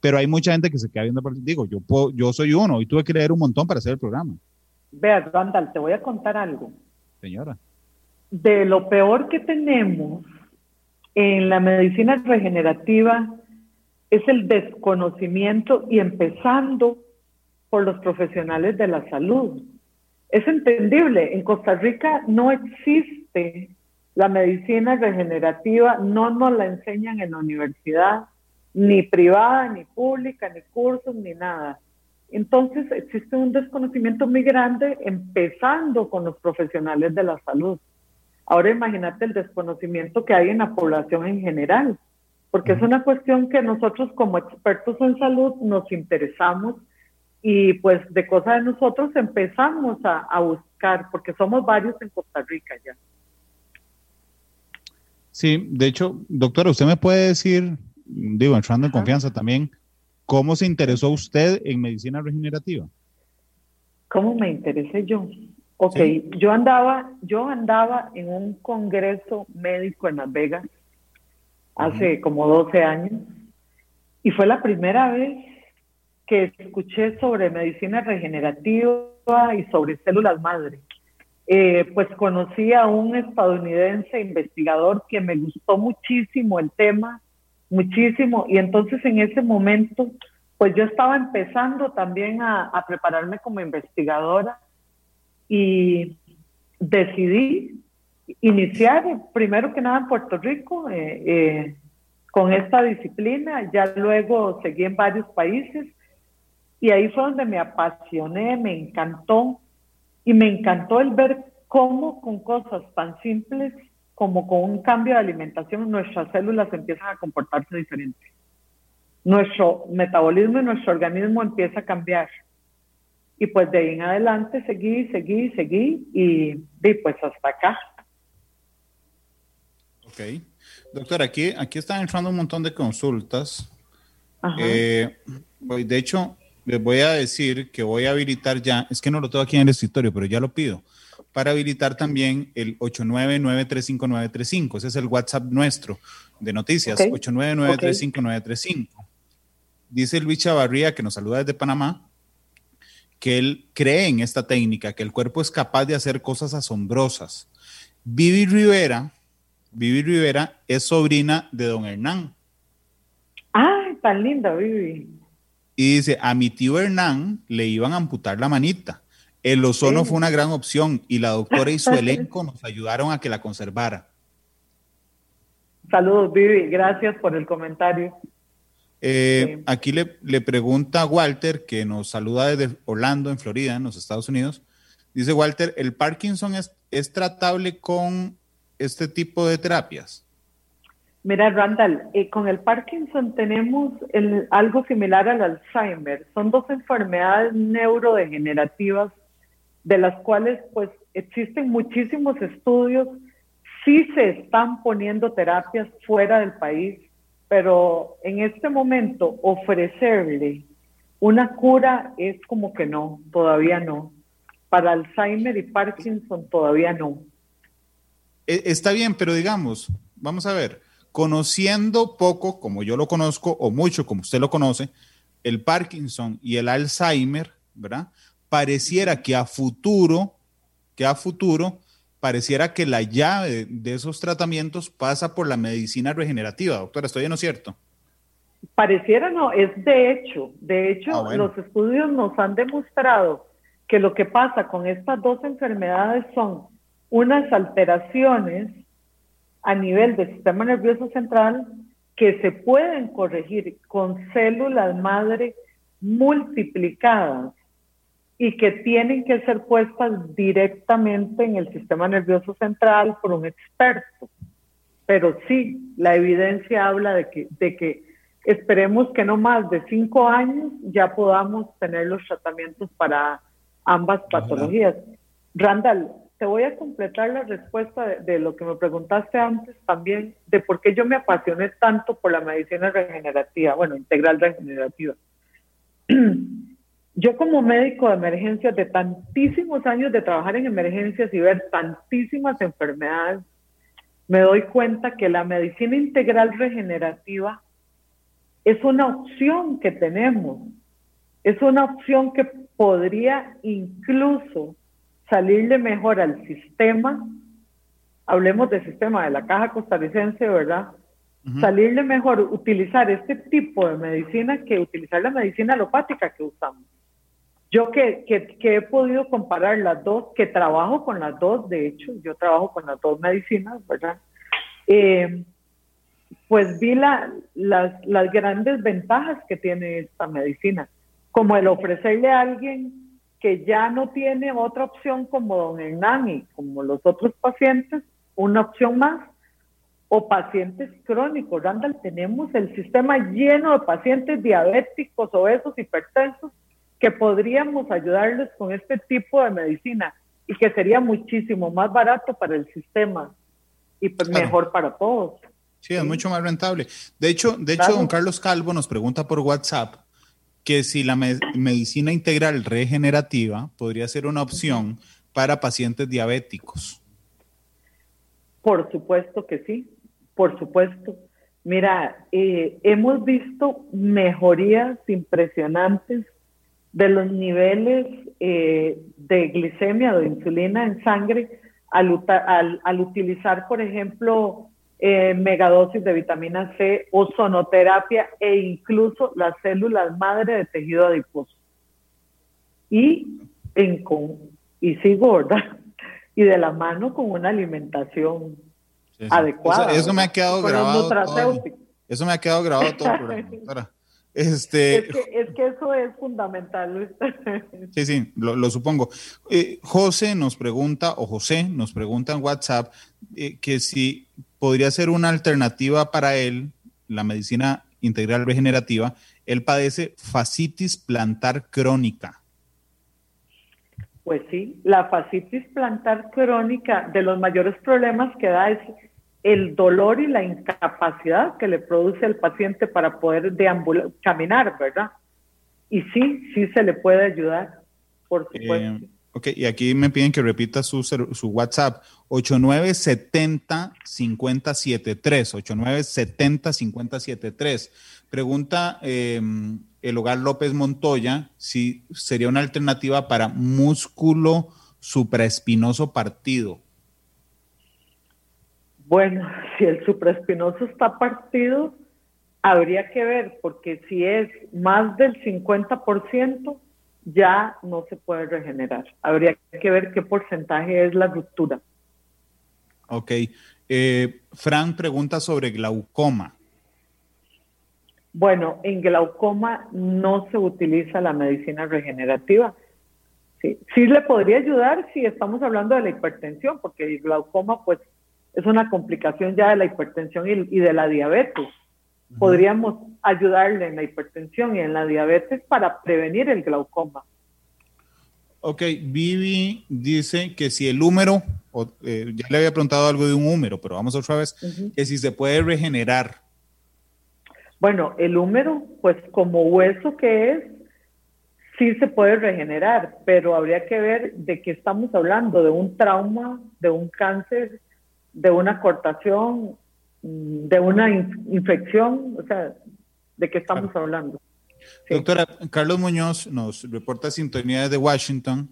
Pero hay mucha gente que se queda viendo Digo, yo, puedo, yo soy uno y tuve que leer un montón para hacer el programa. Vea, Randall, te voy a contar algo. Señora de lo peor que tenemos en la medicina regenerativa es el desconocimiento y empezando por los profesionales de la salud. Es entendible, en Costa Rica no existe la medicina regenerativa, no nos la enseñan en la universidad, ni privada, ni pública, ni cursos, ni nada. Entonces existe un desconocimiento muy grande empezando con los profesionales de la salud. Ahora imagínate el desconocimiento que hay en la población en general, porque es una cuestión que nosotros como expertos en salud nos interesamos y pues de cosas de nosotros empezamos a, buscar, porque somos varios en Costa Rica ya. Sí, de hecho, doctora, usted me puede decir, digo, entrando en confianza también, ¿cómo se interesó usted en medicina regenerativa? ¿Cómo me interesé yo? Ok, yo andaba, yo andaba en un congreso médico en Las Vegas hace como 12 años y fue la primera vez que escuché sobre medicina regenerativa y sobre células madre. Eh, pues conocí a un estadounidense investigador que me gustó muchísimo el tema, muchísimo, y entonces en ese momento, pues yo estaba empezando también a, prepararme como investigadora y decidí iniciar primero que nada en Puerto Rico eh, eh, con esta disciplina, ya luego seguí en varios países y ahí fue donde me apasioné, me encantó y me encantó el ver cómo con cosas tan simples como con un cambio de alimentación nuestras células empiezan a comportarse diferente. Nuestro metabolismo y nuestro organismo empieza a cambiar. Y pues de ahí en adelante seguí, seguí, seguí y, y pues hasta acá. Ok. Doctor, aquí, aquí están entrando un montón de consultas. Eh, de hecho, les voy a decir que voy a habilitar ya, es que no lo tengo aquí en el escritorio, pero ya lo pido, para habilitar también el 899-359-935. Ese es el WhatsApp nuestro de noticias, 899-359-935. Dice Luis Chavarría, que nos saluda desde Panamá, que él cree en esta técnica, que el cuerpo es capaz de hacer cosas asombrosas. Vivi Rivera, Vivi Rivera es sobrina de don Hernán. ¡Ay, tan linda, Vivi! Y dice, a mi tío Hernán le iban a amputar la manita. El ozono fue una gran opción y la doctora y su *laughs* elenco nos ayudaron a que la conservara. Saludos, Vivi. Gracias por el comentario. Eh, aquí le, le, pregunta Walter, que nos saluda desde Orlando, en Florida, en los Estados Unidos. Dice Walter, ¿el Parkinson es, es tratable con este tipo de terapias? Mira, Randall, eh, con el Parkinson tenemos algo similar al Alzheimer. Son dos enfermedades neurodegenerativas de las cuales pues existen muchísimos estudios. Sí se están poniendo terapias fuera del país, pero en este momento ofrecerle una cura es como que no, todavía no. Para Alzheimer y Parkinson todavía no. E, está bien, pero digamos, vamos a ver conociendo poco, como yo lo conozco, o mucho, como usted lo conoce, el Parkinson y el Alzheimer, ¿verdad? Pareciera que a futuro, que a futuro, pareciera que la llave de esos tratamientos pasa por la medicina regenerativa. Doctora, ¿estoy en lo cierto? Pareciera no, es de hecho. De hecho, ah, los estudios nos han demostrado que lo que pasa con estas dos enfermedades son unas alteraciones a nivel del sistema nervioso central que se pueden corregir con células madre multiplicadas y que tienen que ser puestas directamente en el sistema nervioso central por un experto. Pero sí, la evidencia habla de que, de que esperemos que no más de cinco años ya podamos tener los tratamientos para ambas patologías. Randall, te voy a completar la respuesta de, lo que me preguntaste antes también, de por qué yo me apasioné tanto por la medicina regenerativa, bueno, integral regenerativa. *clears throat* Yo como médico de emergencias, de tantísimos años de trabajar en emergencias y ver tantísimas enfermedades, me doy cuenta que la medicina integral regenerativa es una opción que tenemos, es una opción que podría incluso salirle mejor al sistema, hablemos del sistema de la caja costarricense, ¿verdad? Salirle mejor utilizar este tipo de medicina que utilizar la medicina alopática que usamos. Yo que, que, he podido comparar las dos, que trabajo con las dos, de hecho, yo trabajo con las dos medicinas, ¿verdad? Eh, pues vi la, las, las grandes ventajas que tiene esta medicina, como el ofrecerle a alguien que ya no tiene otra opción como don Hernán y como los otros pacientes, una opción más, o pacientes crónicos. Randall, tenemos el sistema lleno de pacientes diabéticos, obesos, hipertensos, que podríamos ayudarles con este tipo de medicina y que sería muchísimo más barato para el sistema y pues mejor para todos. Sí, es mucho más rentable. De hecho, de hecho, don Carlos Calvo nos pregunta por WhatsApp que si la medicina integral regenerativa podría ser una opción para pacientes diabéticos. Por supuesto que sí, por supuesto. Mira, eh, hemos visto mejorías impresionantes de los niveles eh, de glicemia o de insulina en sangre al, al utilizar, por ejemplo, eh, megadosis de vitamina C, ozonoterapia e incluso las células madre de tejido adiposo. Y, en con, y sí gorda, *laughs* y de la mano con una alimentación adecuada. Eso, me ha quedado grabado. Todo, eso me ha quedado grabado todo el *laughs* programa. Este, es, que, eso es fundamental. Sí, sí, lo, supongo. Eh, José nos pregunta, o José nos pregunta en WhatsApp, eh, que si podría ser una alternativa para él, la medicina integral regenerativa. Él padece fascitis plantar crónica. Pues sí, la fascitis plantar crónica, de los mayores problemas que da es el dolor y la incapacidad que le produce al paciente para poder deambular, caminar, ¿verdad? Y sí, sí se le puede ayudar, por supuesto. Eh, ok, y aquí me piden que repita su, su WhatsApp, 8970-5073, 8970-5073. Pregunta em, el hogar López Montoya si sería una alternativa para músculo supraespinoso partido. Bueno, *laughs* si el supraespinoso está partido, habría que ver, porque si es más del 50%, ya no se puede regenerar. Habría que ver qué porcentaje es la ruptura. Ok. Eh, Fran pregunta sobre glaucoma. Bueno, en glaucoma no se utiliza la medicina regenerativa. Sí, sí le podría ayudar si estamos hablando de la hipertensión, porque el glaucoma pues es una complicación ya de la hipertensión y, de la diabetes. Podríamos ayudarle en la hipertensión y en la diabetes para prevenir el glaucoma. Ok, Vivi dice que si el húmero, eh, ya le había preguntado algo de un húmero, pero vamos otra vez, que si se puede regenerar. Bueno, el húmero, pues como hueso que es, sí se puede regenerar, pero habría que ver de qué estamos hablando, de un trauma, de un cáncer, de una cortación, mm, de una infección, o sea, ¿de qué estamos hablando? Doctora, Carlos Muñoz nos reporta sintonía de Washington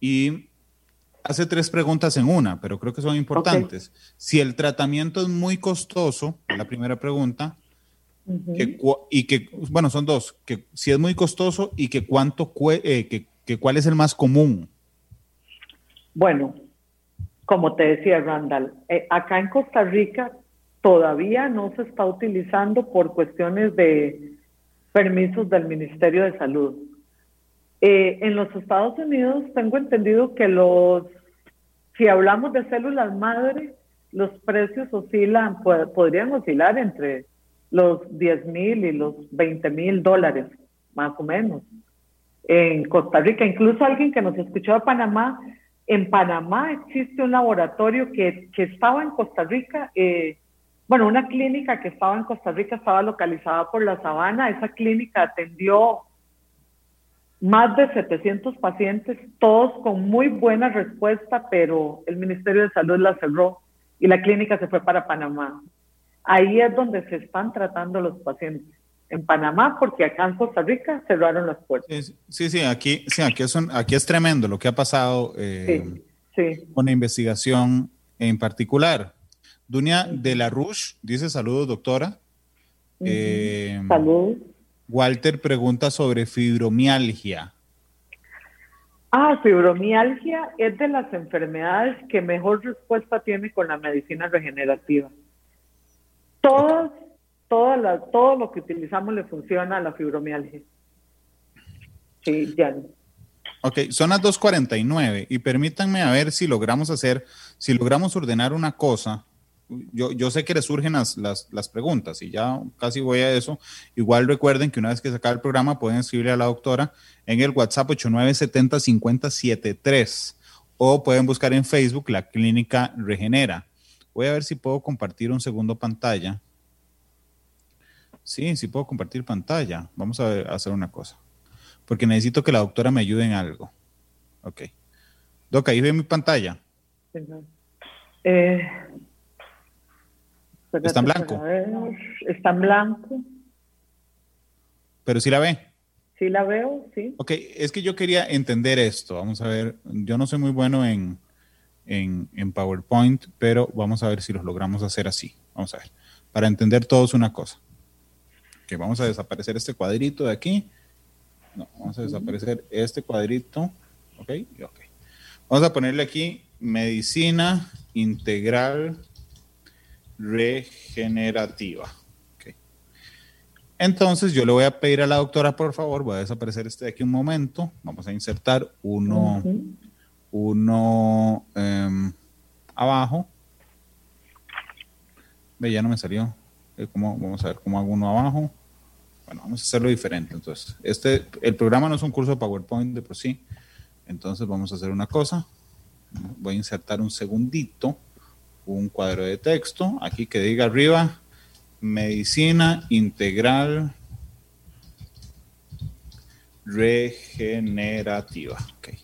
y hace tres preguntas en una, pero creo que son importantes. Si el tratamiento es muy costoso, la primera pregunta, y que, bueno, son dos, que si es muy costoso y que cuánto, eh, que, que cuál es el más común. Bueno, como te decía Randall, eh, acá en Costa Rica todavía no se está utilizando por cuestiones de permisos del Ministerio de Salud. Eh, en los Estados Unidos tengo entendido que los, si hablamos de células madre, los precios oscilan, podrían oscilar entre los 10 mil y los 20 mil dólares, más o menos. En Costa Rica, incluso alguien que nos escuchó de Panamá en Panamá existe un laboratorio que, estaba en Costa Rica, eh, bueno, una clínica que estaba en Costa Rica estaba localizada por la sabana. Esa clínica atendió más de 700 pacientes, todos con muy buena respuesta, pero el Ministerio de Salud la cerró y la clínica se fue para Panamá. Ahí es donde se están tratando los pacientes en Panamá, porque acá en Costa Rica cerraron las puertas. Sí, sí, aquí, sí, aquí, es, aquí es tremendo lo que ha pasado eh, con la investigación en particular. Dunia de la Rush dice saludos, doctora. Eh, saludos. Walter pregunta sobre fibromialgia. Ah, fibromialgia es de las enfermedades que mejor respuesta tiene con la medicina regenerativa. Todas todo lo que utilizamos le funciona a la fibromialgia. Sí, ya. Ok, son las 2.49 y permítanme a ver si logramos hacer, si logramos ordenar una cosa. Yo, yo sé que les surgen las, las, preguntas y ya casi voy a eso. Igual recuerden que una vez que se acabe el programa pueden escribirle a la doctora en el WhatsApp 8970-5073 o pueden buscar en Facebook la clínica Regenera. Voy a ver si puedo compartir un segundo pantalla. Sí, sí puedo compartir pantalla. Vamos a, hacer una cosa. Porque necesito que la doctora me ayude en algo. Ok. Doc, ahí ve mi pantalla. Eh, está en blanco. Está en blanco. Pero sí la ve. Sí la veo, sí. Ok, es que yo quería entender esto. Vamos a ver, yo no soy muy bueno en, en, en PowerPoint, pero vamos a ver si los logramos hacer así. Vamos a ver. Para entender todos una cosa vamos a desaparecer este cuadrito de aquí. No, vamos a desaparecer este cuadrito. Ok, ok. Vamos a ponerle aquí medicina integral regenerativa. Okay. Entonces yo le voy a pedir a la doctora, por favor, voy a desaparecer este de aquí un momento. Vamos a insertar uno, uno em, abajo. Ve, ya no me salió. Eh, vamos a ver cómo hago uno abajo. Bueno, vamos a hacerlo diferente. Entonces, este, el programa no es un curso de PowerPoint de por sí. Entonces, vamos a hacer una cosa. Voy a insertar un segundito un cuadro de texto, aquí que diga arriba, medicina integral regenerativa. Okay.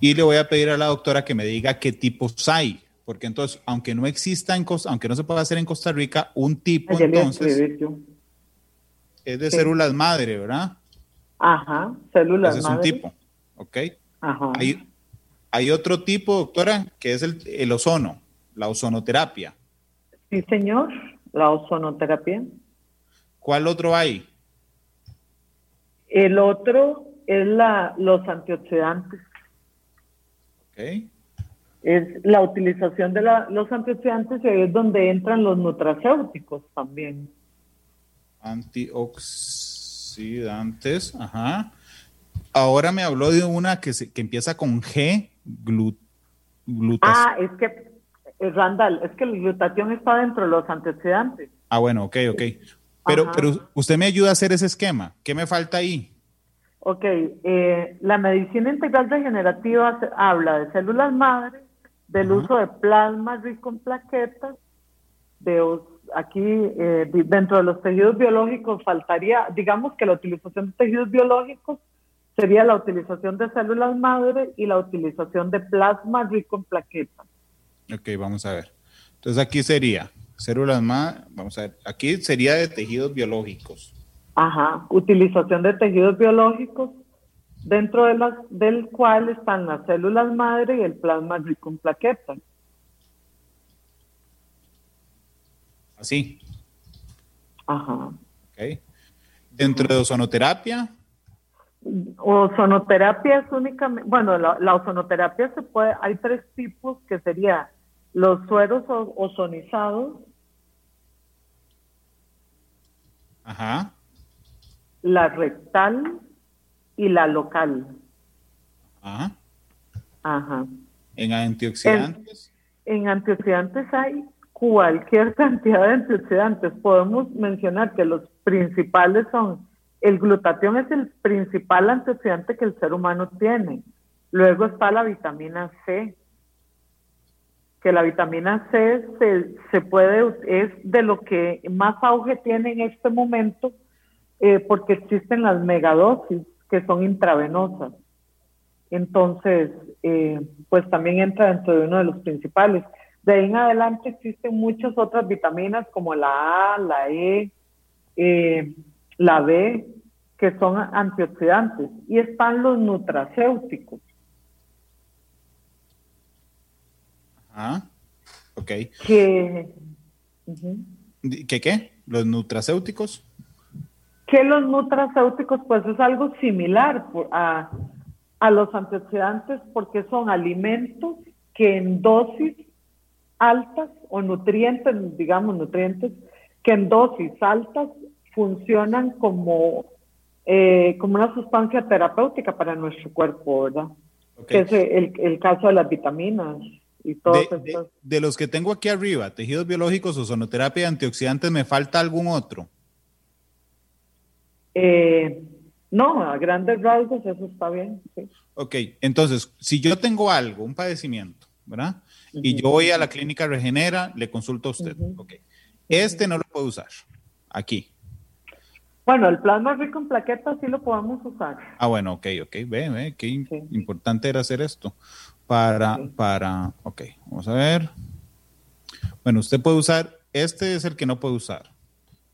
Y le voy a pedir a la doctora que me diga qué tipos hay, porque entonces, aunque no exista en Costa, aunque no se pueda hacer en Costa Rica, un tipo entonces es de células madre, ¿verdad? Ajá, células Ese es un tipo, ¿ok? Ajá. Hay, hay otro tipo, doctora, que es el, el ozono, la ozonoterapia. Sí, señor, la ozonoterapia. ¿Cuál otro hay? El otro es la, los antioxidantes. Ok. Es la utilización de la, los antioxidantes y ahí es donde entran los nutracéuticos también. Antioxidantes, ajá. Ahora me habló de una que, se, que empieza con G, glut, Ah, es que, eh, Randall, es que la glutatión está dentro de los antioxidantes. Ah, bueno, ok, ok. Pero, pero usted me ayuda a hacer ese esquema. ¿Qué me falta ahí? Ok, eh, la medicina integral regenerativa habla de células madre, del uso de plasma rico en plaquetas, de aquí eh, dentro de los tejidos biológicos faltaría, digamos que la utilización de tejidos biológicos sería la utilización de células madre y la utilización de plasma rico en plaquetas. Ok, vamos a ver. Entonces aquí sería células madre, vamos a ver, aquí sería de tejidos biológicos. Ajá, utilización de tejidos biológicos dentro de las, del cual están las células madre y el plasma rico en plaquetas. Así. Ajá. Ok. Dentro de ozonoterapia. Ozonoterapia es únicamente, bueno, la, ozonoterapia se puede, hay tres tipos que sería los sueros ozonizados. Ajá. La rectal y la local. Ajá. Ajá. ¿En antioxidantes? En, antioxidantes hay cualquier *laughs* cantidad de antioxidantes. Podemos mencionar que los principales son, el glutatión es el principal antioxidante que el ser humano tiene. Luego está la vitamina C, que la vitamina C se, se puede, es de lo que más auge tiene en este momento, eh, porque existen las megadosis que son intravenosas. Entonces, eh, pues también entra dentro de uno de los principales. De ahí en adelante existen muchas otras vitaminas como la A, la E, eh, la B, que son antioxidantes. Y están los nutracéuticos. Ah, ok. Que, ¿Qué qué? ¿Los nutracéuticos? que los nutracéuticos pues es algo similar a, a los antioxidantes porque son alimentos que en dosis altas o nutrientes, digamos nutrientes, que en dosis altas funcionan como, eh, como una sustancia terapéutica para nuestro cuerpo, ¿verdad? Que es el, el, caso de las vitaminas y todo de, de, los que tengo aquí arriba, tejidos biológicos, ozonoterapia y antioxidantes, ¿me falta algún otro? Eh, no, a grandes rasgos eso está bien. Ok, entonces, si yo tengo algo, un padecimiento, ¿verdad? Y yo voy a la clínica Regenera, le consulto a usted. Este no lo puedo usar aquí. Bueno, el plasma rico en plaquetas sí lo podemos usar. Ah, bueno, ok, ok. Ve, ve, qué importante era hacer esto. Para, para, ok, vamos a ver. Bueno, usted puede usar, este es el que no puede usar.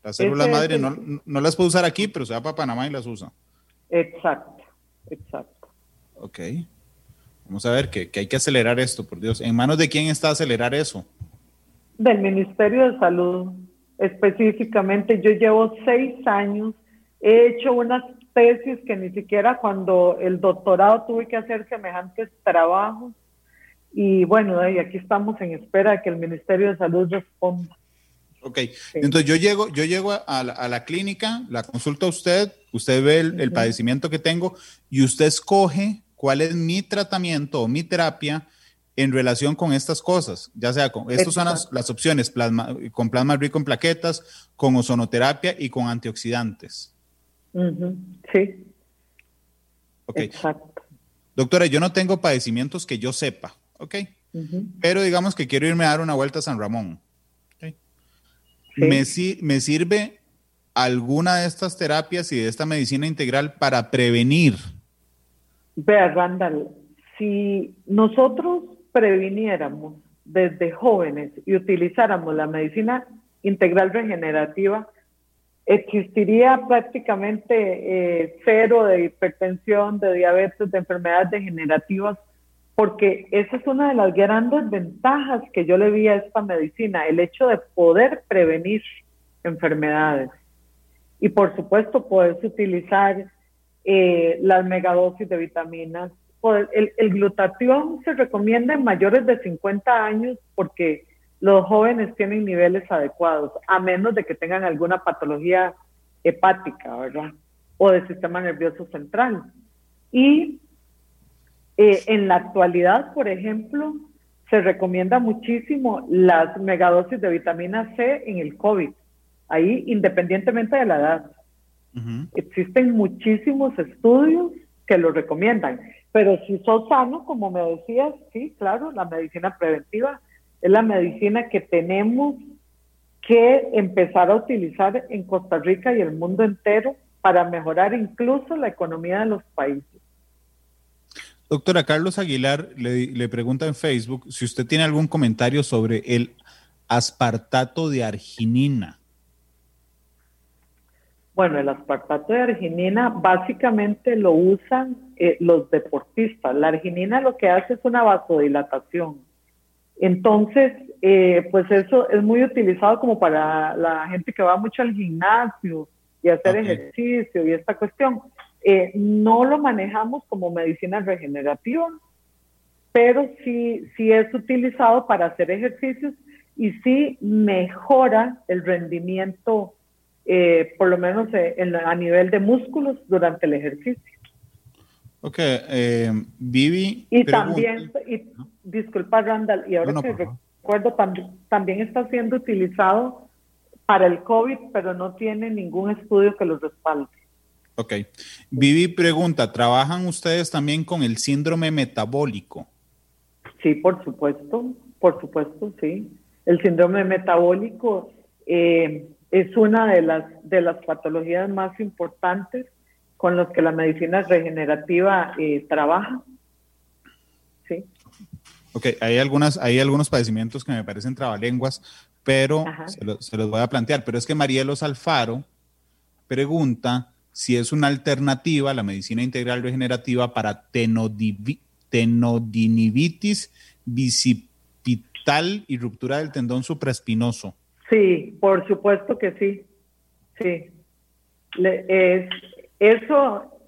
Las células madre no, no, las puede usar aquí, pero se va para Panamá y las usa. Exacto, exacto. Ok. Vamos a ver que, que, hay que acelerar esto, por Dios. ¿En manos de quién está acelerar eso? Del Ministerio de Salud. Específicamente, yo llevo seis años, he hecho unas tesis que ni siquiera cuando el doctorado tuve que hacer semejantes trabajos. Y bueno, y aquí estamos en espera de que el Ministerio de Salud responda. Ok, entonces yo llego, yo llego a la, clínica, la consulta a usted, usted ve el, padecimiento que tengo y usted escoge cuál es mi tratamiento o mi terapia en relación con estas cosas, ya sea con, estas son las, opciones, plasma, con plasma rico en plaquetas, con ozonoterapia y con antioxidantes. Sí. Ok. Exacto. Doctora, yo no tengo padecimientos que yo sepa, ¿ok? pero digamos que quiero irme a dar una vuelta a San Ramón. ¿Me, ¿Me sirve alguna de estas terapias y de esta medicina integral para prevenir? Vea, Randall, si nosotros previniéramos desde jóvenes y utilizáramos la medicina integral regenerativa, existiría prácticamente eh, cero de hipertensión, de diabetes, de enfermedades degenerativas, porque esa es una de las grandes ventajas que yo le vi a esta medicina, el hecho de poder prevenir enfermedades. Y por supuesto, puedes utilizar eh, las megadosis de vitaminas. El, el glutatión se recomienda en mayores de 50 años porque los jóvenes tienen niveles adecuados, a menos de que tengan alguna patología hepática, ¿verdad? O del sistema nervioso central. Y eh, en la actualidad, por ejemplo, se recomienda muchísimo las megadosis de vitamina C en el COVID, ahí independientemente de la edad. Existen muchísimos estudios que lo recomiendan, pero si sos sano, como me decías, sí, claro, la medicina preventiva es la medicina que tenemos que empezar a utilizar en Costa Rica y el mundo entero para mejorar incluso la economía de los países. Doctora Carlos Aguilar le, pregunta en Facebook si usted tiene algún comentario sobre el aspartato de arginina. Bueno, el aspartato de arginina básicamente lo usan eh, los deportistas. La arginina lo que hace es una vasodilatación. Entonces, eh, pues eso es muy utilizado como para la gente que va mucho al gimnasio y hacer ejercicio y esta cuestión. Eh, no lo manejamos como medicina regenerativa, pero sí, sí es utilizado para hacer ejercicios y sí mejora el rendimiento, eh, por lo menos a nivel de músculos durante el ejercicio. Ok, Vivi. Y también, disculpa Randall, y ahora que recuerdo, también, está siendo utilizado para el COVID, pero no tiene ningún estudio que lo respalde. Ok. Vivi pregunta, ¿trabajan ustedes también con el síndrome metabólico? Sí, por supuesto, por supuesto, sí. El síndrome metabólico eh, es una de las, de las patologías más importantes con las que la medicina regenerativa eh, trabaja. Sí. Ok, hay, algunas, hay algunos padecimientos que me parecen trabalenguas, pero se, los voy a plantear. Pero es que Marielos Alfaro pregunta si es una alternativa a la medicina integral regenerativa para tenodinivitis bicipital y ruptura del tendón supraespinoso. Sí, por supuesto que sí. Sí. es, eso,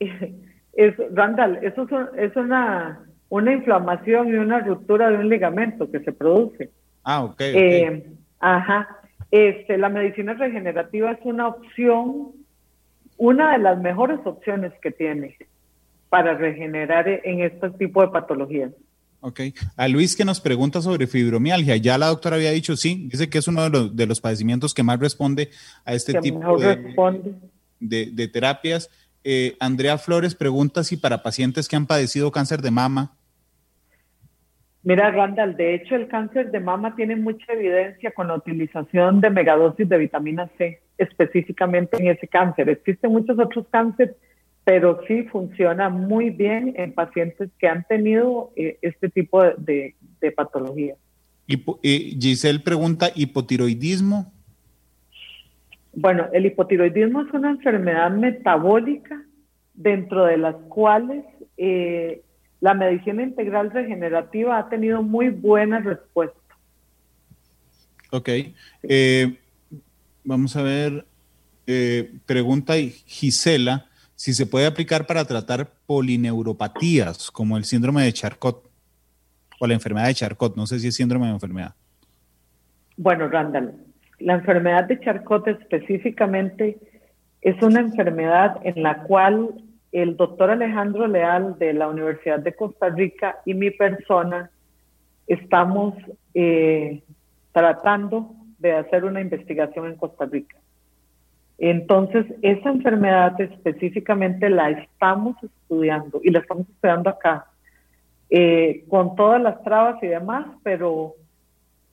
*laughs* es, Randall, eso es una una inflamación y una ruptura de un ligamento que se produce. Ah, ok. Eh, ajá. Este, la medicina regenerativa es una opción, una de las mejores opciones que tiene para regenerar en este tipo de patologías. Ok. A Luis que nos pregunta sobre fibromialgia, ya la doctora había dicho sí, dice que es uno de los, de los padecimientos que más responde a este tipo de, de, terapias. Eh, Andrea Flores pregunta si para pacientes que han padecido cáncer de mama, Mira, Randall, de hecho el cáncer de mama tiene mucha evidencia con la utilización de megadosis de vitamina C, específicamente en ese cáncer. Existen muchos otros cánceres, pero sí funciona muy bien en pacientes que han tenido eh, este tipo de, patología. Y, Giselle pregunta, ¿hipotiroidismo? Bueno, el hipotiroidismo es una enfermedad metabólica dentro de las cuales eh, la medicina integral regenerativa ha tenido muy buena respuesta. Ok. Eh, vamos a ver, eh, pregunta Gisela, si se puede aplicar para tratar polineuropatías como el síndrome de Charcot o la enfermedad de Charcot. No sé si es síndrome de enfermedad. Bueno, Randall, la enfermedad de Charcot específicamente es una enfermedad en la cual el doctor Alejandro Leal de la Universidad de Costa Rica y mi persona estamos eh, tratando de hacer una investigación en Costa Rica. Entonces, esa enfermedad específicamente la estamos estudiando y la estamos estudiando acá. eh, con todas las trabas y demás, pero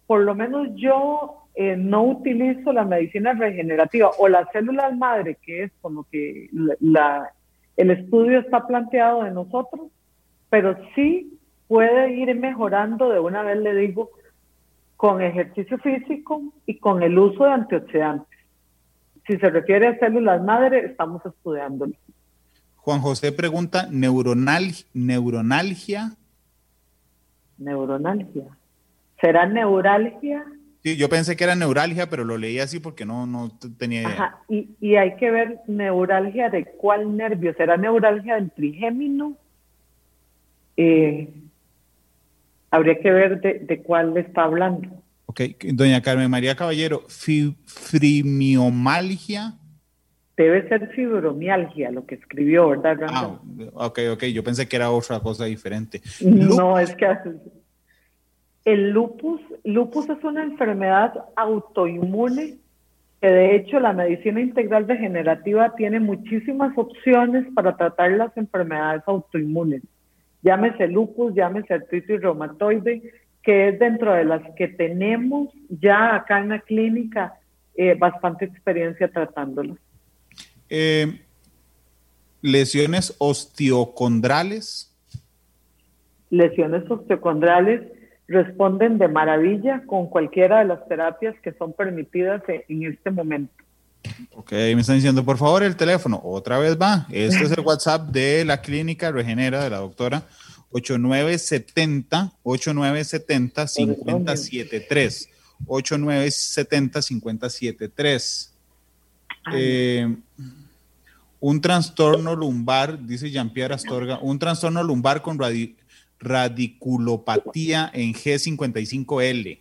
por lo menos yo eh, no utilizo la medicina regenerativa o las células madre, que es como que el estudio está planteado de nosotros, pero sí puede ir mejorando, de una vez le digo, con ejercicio físico y con el uso de antioxidantes. Si se refiere a células madre, estamos estudiándolo. Juan José pregunta, ¿neuronal, ¿neuronalgia? Neuronalgia. ¿Será neuralgia? Sí, yo pensé que era neuralgia, pero lo leí así porque no, no tenía idea. Ajá, y, y hay que ver neuralgia de cuál nervio. ¿Será neuralgia del trigémino? Eh, habría que ver de, cuál le está hablando. Ok, doña Carmen María Caballero, fibromialgia. Debe ser fibromialgia lo que escribió, ¿verdad? Ah, ok, ok, yo pensé que era otra cosa diferente. No, es que el lupus, lupus es una enfermedad autoinmune que de hecho la medicina integral degenerativa tiene muchísimas opciones para tratar las enfermedades autoinmunes llámese lupus, llámese artritis reumatoide, que es dentro de las que tenemos ya acá en la clínica eh, bastante experiencia tratándolas. Eh, lesiones osteocondrales. Lesiones osteocondrales responden de maravilla con cualquiera de las terapias que son permitidas en este momento. Ok, me están diciendo, por favor, el teléfono. Otra vez va. Este es el *laughs* WhatsApp de la clínica Regenera de la doctora 8970 8970 5073. 8970 5073. Eh, un trastorno lumbar, dice Jean-Pierre Astorga, un trastorno lumbar con radiculopatía en G55L.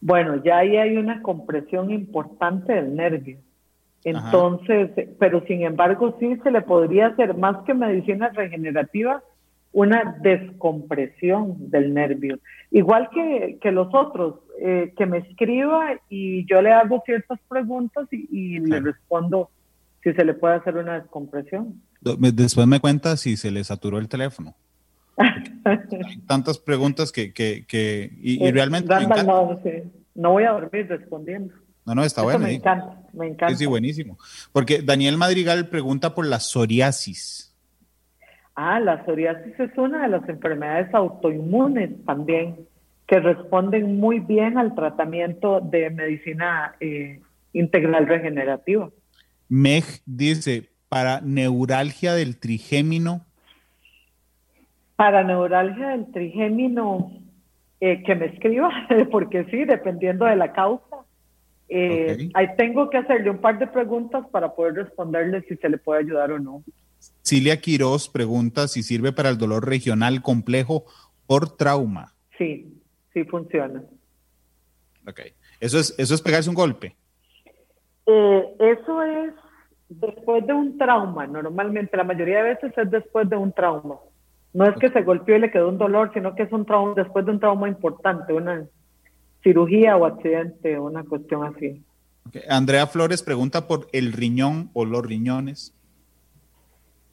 Bueno, ya ahí hay una compresión importante del nervio. Entonces, pero sin embargo sí se le podría hacer más que medicina regenerativa una descompresión del nervio. Igual que, los otros, eh, que me escriba y yo le hago ciertas preguntas y, le respondo si se le puede hacer una descompresión. Después me cuenta si se le saturó el teléfono. *laughs* Hay tantas preguntas que, que, que y, eh, realmente... no, voy a dormir respondiendo. No, no, está bueno. Me encanta, me encanta. Sí, buenísimo. Porque Daniel Madrigal pregunta por la psoriasis. Ah, la psoriasis es una de las enfermedades autoinmunes también, que responden muy bien al tratamiento de medicina eh, integral regenerativa. Meg dice, para neuralgia del trigémino, para neuralgia del trigémino, eh, que me escriba, *laughs* porque sí, dependiendo de la causa. Eh, ahí tengo que hacerle un par de preguntas para poder responderle si se le puede ayudar o no. Cilia Quiroz pregunta si sirve para el dolor regional complejo por trauma. Sí, sí funciona. Ok. ¿Eso es, eso es pegarse un golpe? Eh, eso es después de un trauma, normalmente, la mayoría de veces es después de un trauma. No es que se golpeó y le quedó un dolor, sino que es un trauma después de un trauma importante, una cirugía o accidente, una cuestión así. Andrea Flores pregunta por el riñón o los riñones.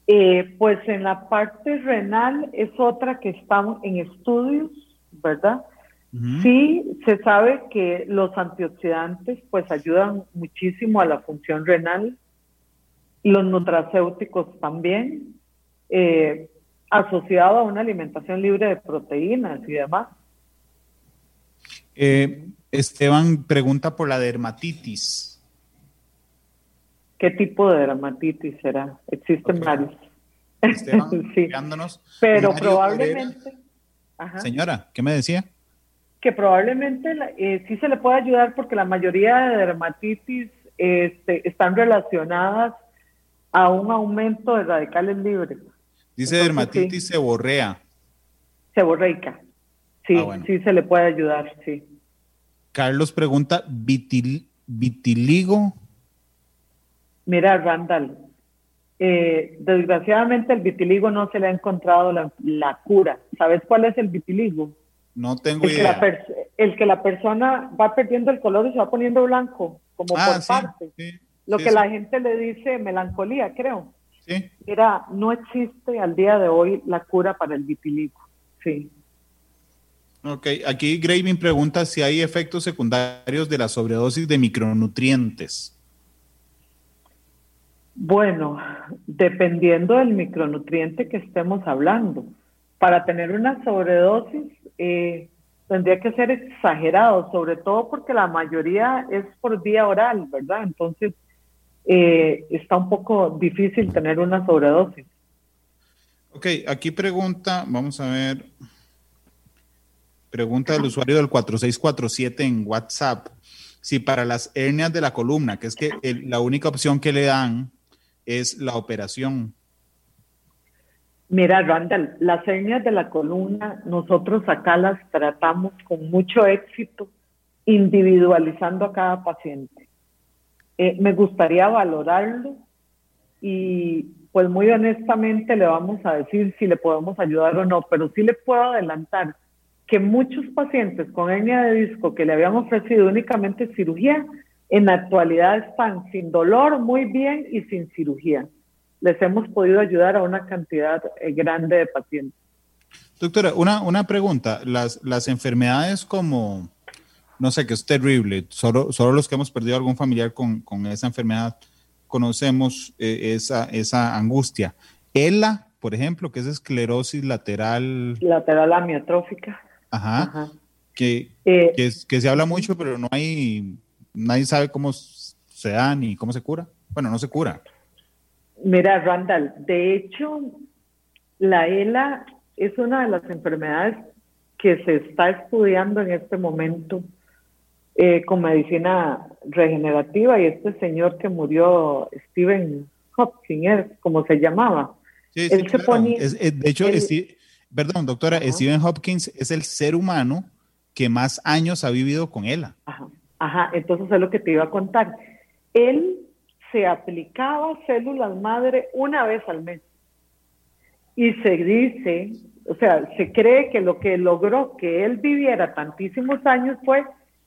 Eh, pues en la parte renal es otra que estamos en estudios, ¿verdad? Sí, se sabe que los antioxidantes pues ayudan muchísimo a la función renal, los nutracéuticos también. Eh, asociado a una alimentación libre de proteínas y demás. Eh, Esteban pregunta por la dermatitis. ¿Qué tipo de dermatitis será? Existen varios. Esteban, *laughs* sí. Pero probablemente... Señora, ¿qué me decía? Que probablemente eh, sí se le puede ayudar porque la mayoría de dermatitis este, están relacionadas a un aumento de radicales libres. Dice dermatitis seborrea. Seborreica. Sí, ah, sí se le puede ayudar, sí. Carlos pregunta, vitiligo. Mira, Randall, eh, desgraciadamente el vitiligo no se le ha encontrado la, cura. ¿Sabes cuál es el vitiligo? No tengo idea. el que la persona va perdiendo el color y se va poniendo blanco, como ah, por parte. Lo que la gente le dice melancolía, creo. ¿Sí? Mira, no existe al día de hoy la cura para el vitiligo. Sí. Ok, aquí Graving pregunta si hay efectos secundarios de la sobredosis de micronutrientes. Bueno, dependiendo del micronutriente que estemos hablando. Para tener una sobredosis eh, tendría que ser exagerado, sobre todo porque la mayoría es por vía oral, ¿verdad? Entonces eh, está un poco difícil tener una sobredosis. Ok, aquí pregunta, vamos a ver. Pregunta del usuario del 4647 en WhatsApp. Si para las hernias de la columna, que es que la única opción que le dan es la operación. Mira, Randall, las hernias de la columna, nosotros acá las tratamos con mucho éxito, individualizando a cada paciente. Eh, me gustaría valorarlo y pues muy honestamente le vamos a decir si le podemos ayudar o no, pero sí le puedo adelantar que muchos pacientes con hernia de disco que le habían ofrecido únicamente cirugía, en la actualidad están sin dolor, muy bien y sin cirugía. Les hemos podido ayudar a una cantidad eh, grande de pacientes. Doctora, una, una pregunta. Las, las enfermedades como, no sé, que es terrible, solo, solo los que hemos perdido algún familiar con, con esa enfermedad conocemos eh, esa, esa angustia. ELA, por ejemplo, que es esclerosis lateral. Lateral amiotrófica. Ajá. Que, eh, que, se habla mucho, pero no hay, nadie sabe cómo se da ni cómo se cura. Bueno, no se cura. Mira, Randall, de hecho, la ELA es una de las enfermedades que se está estudiando en este momento eh, con medicina regenerativa y este señor que murió, Stephen Hopkins, como se llamaba. Sí, él se pone, de hecho, Perdón, doctora, Stephen Hopkins es el ser humano que más años ha vivido con ELA. Ajá, ajá, entonces es lo que te iba a contar. Él se aplicaba células madre una vez al mes. Y se dice, o sea, se cree que lo que logró que él viviera tantísimos años fue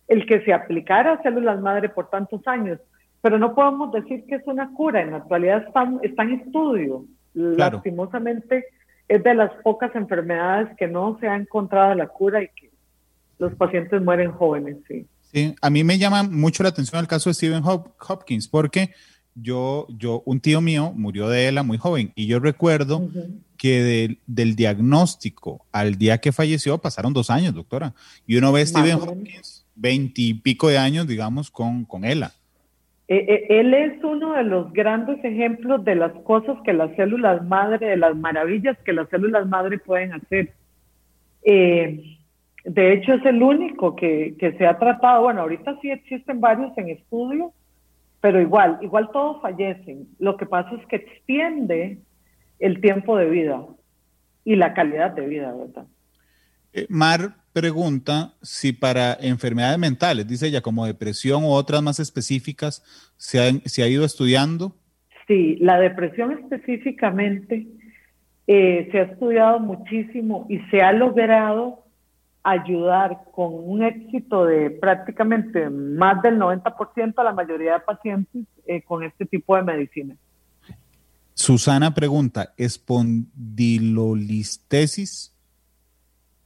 el que se aplicara células madre por tantos años. Pero no podemos decir que es una cura, en la actualidad está, en estudio. Lastimosamente es de las pocas enfermedades que no se ha encontrado la cura y que los pacientes mueren jóvenes, sí. Sí, a mí me llama mucho la atención el caso de Stephen Hopkins, porque yo, yo, un tío mío murió de ELA muy joven y yo recuerdo que del diagnóstico al día que falleció pasaron dos años, doctora. Y uno ve a Stephen Hopkins, veintipico de años, digamos, con, con ELA. Eh, eh, él es uno de los grandes ejemplos de las cosas que las células madre, de las maravillas que las células madre pueden hacer. Eh, de hecho, es el único que, se ha tratado. Bueno, ahorita sí existen varios en estudio, pero igual, igual todos fallecen. Lo que pasa es que extiende el tiempo de vida y la calidad de vida, ¿verdad? Mar, pregunta si para enfermedades mentales, dice ella, como depresión u otras más específicas, ¿se ha, se ha ido estudiando? Sí, la depresión específicamente eh, se ha estudiado muchísimo y se ha logrado ayudar con un éxito de prácticamente más del 90% a la mayoría de pacientes eh, con este tipo de medicina. Susana pregunta, ¿espondilolistesis?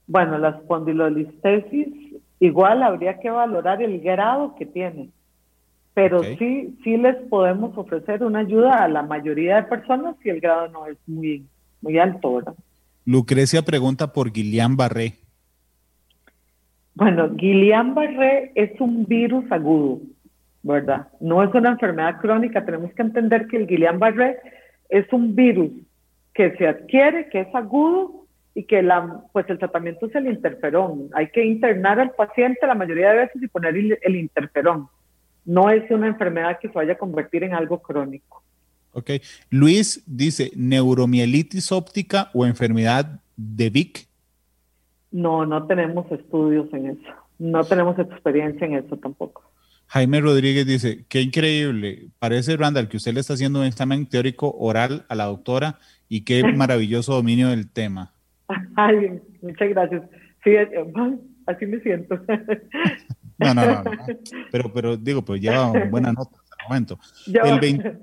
Bueno, la espondilolistesis igual habría que valorar el grado que tiene, pero sí, sí les podemos ofrecer una ayuda a la mayoría de personas si el grado no es muy, muy alto, ¿verdad? Lucrecia pregunta por Guillain-Barré. Bueno, Guillain-Barré es un virus agudo, ¿verdad? No es una enfermedad crónica. Tenemos que entender que el Guillain-Barré es un virus que se adquiere, que es agudo y que la, pues el tratamiento es el interferón. Hay que internar al paciente la mayoría de veces y poner el, interferón. No es una enfermedad que se vaya a convertir en algo crónico. Ok. Luis dice, neuromielitis óptica o enfermedad de Vic. No, no tenemos estudios en eso. No tenemos experiencia en eso tampoco. Jaime Rodríguez dice, qué increíble. Parece, Randall, que usted le está haciendo un examen teórico oral a la doctora y qué *laughs* maravilloso dominio del tema. *laughs* Ay, muchas gracias. Sí, eh, así me siento. *laughs* No, no, no, *laughs* Pero, pero digo, pues lleva buena nota hasta el momento. el,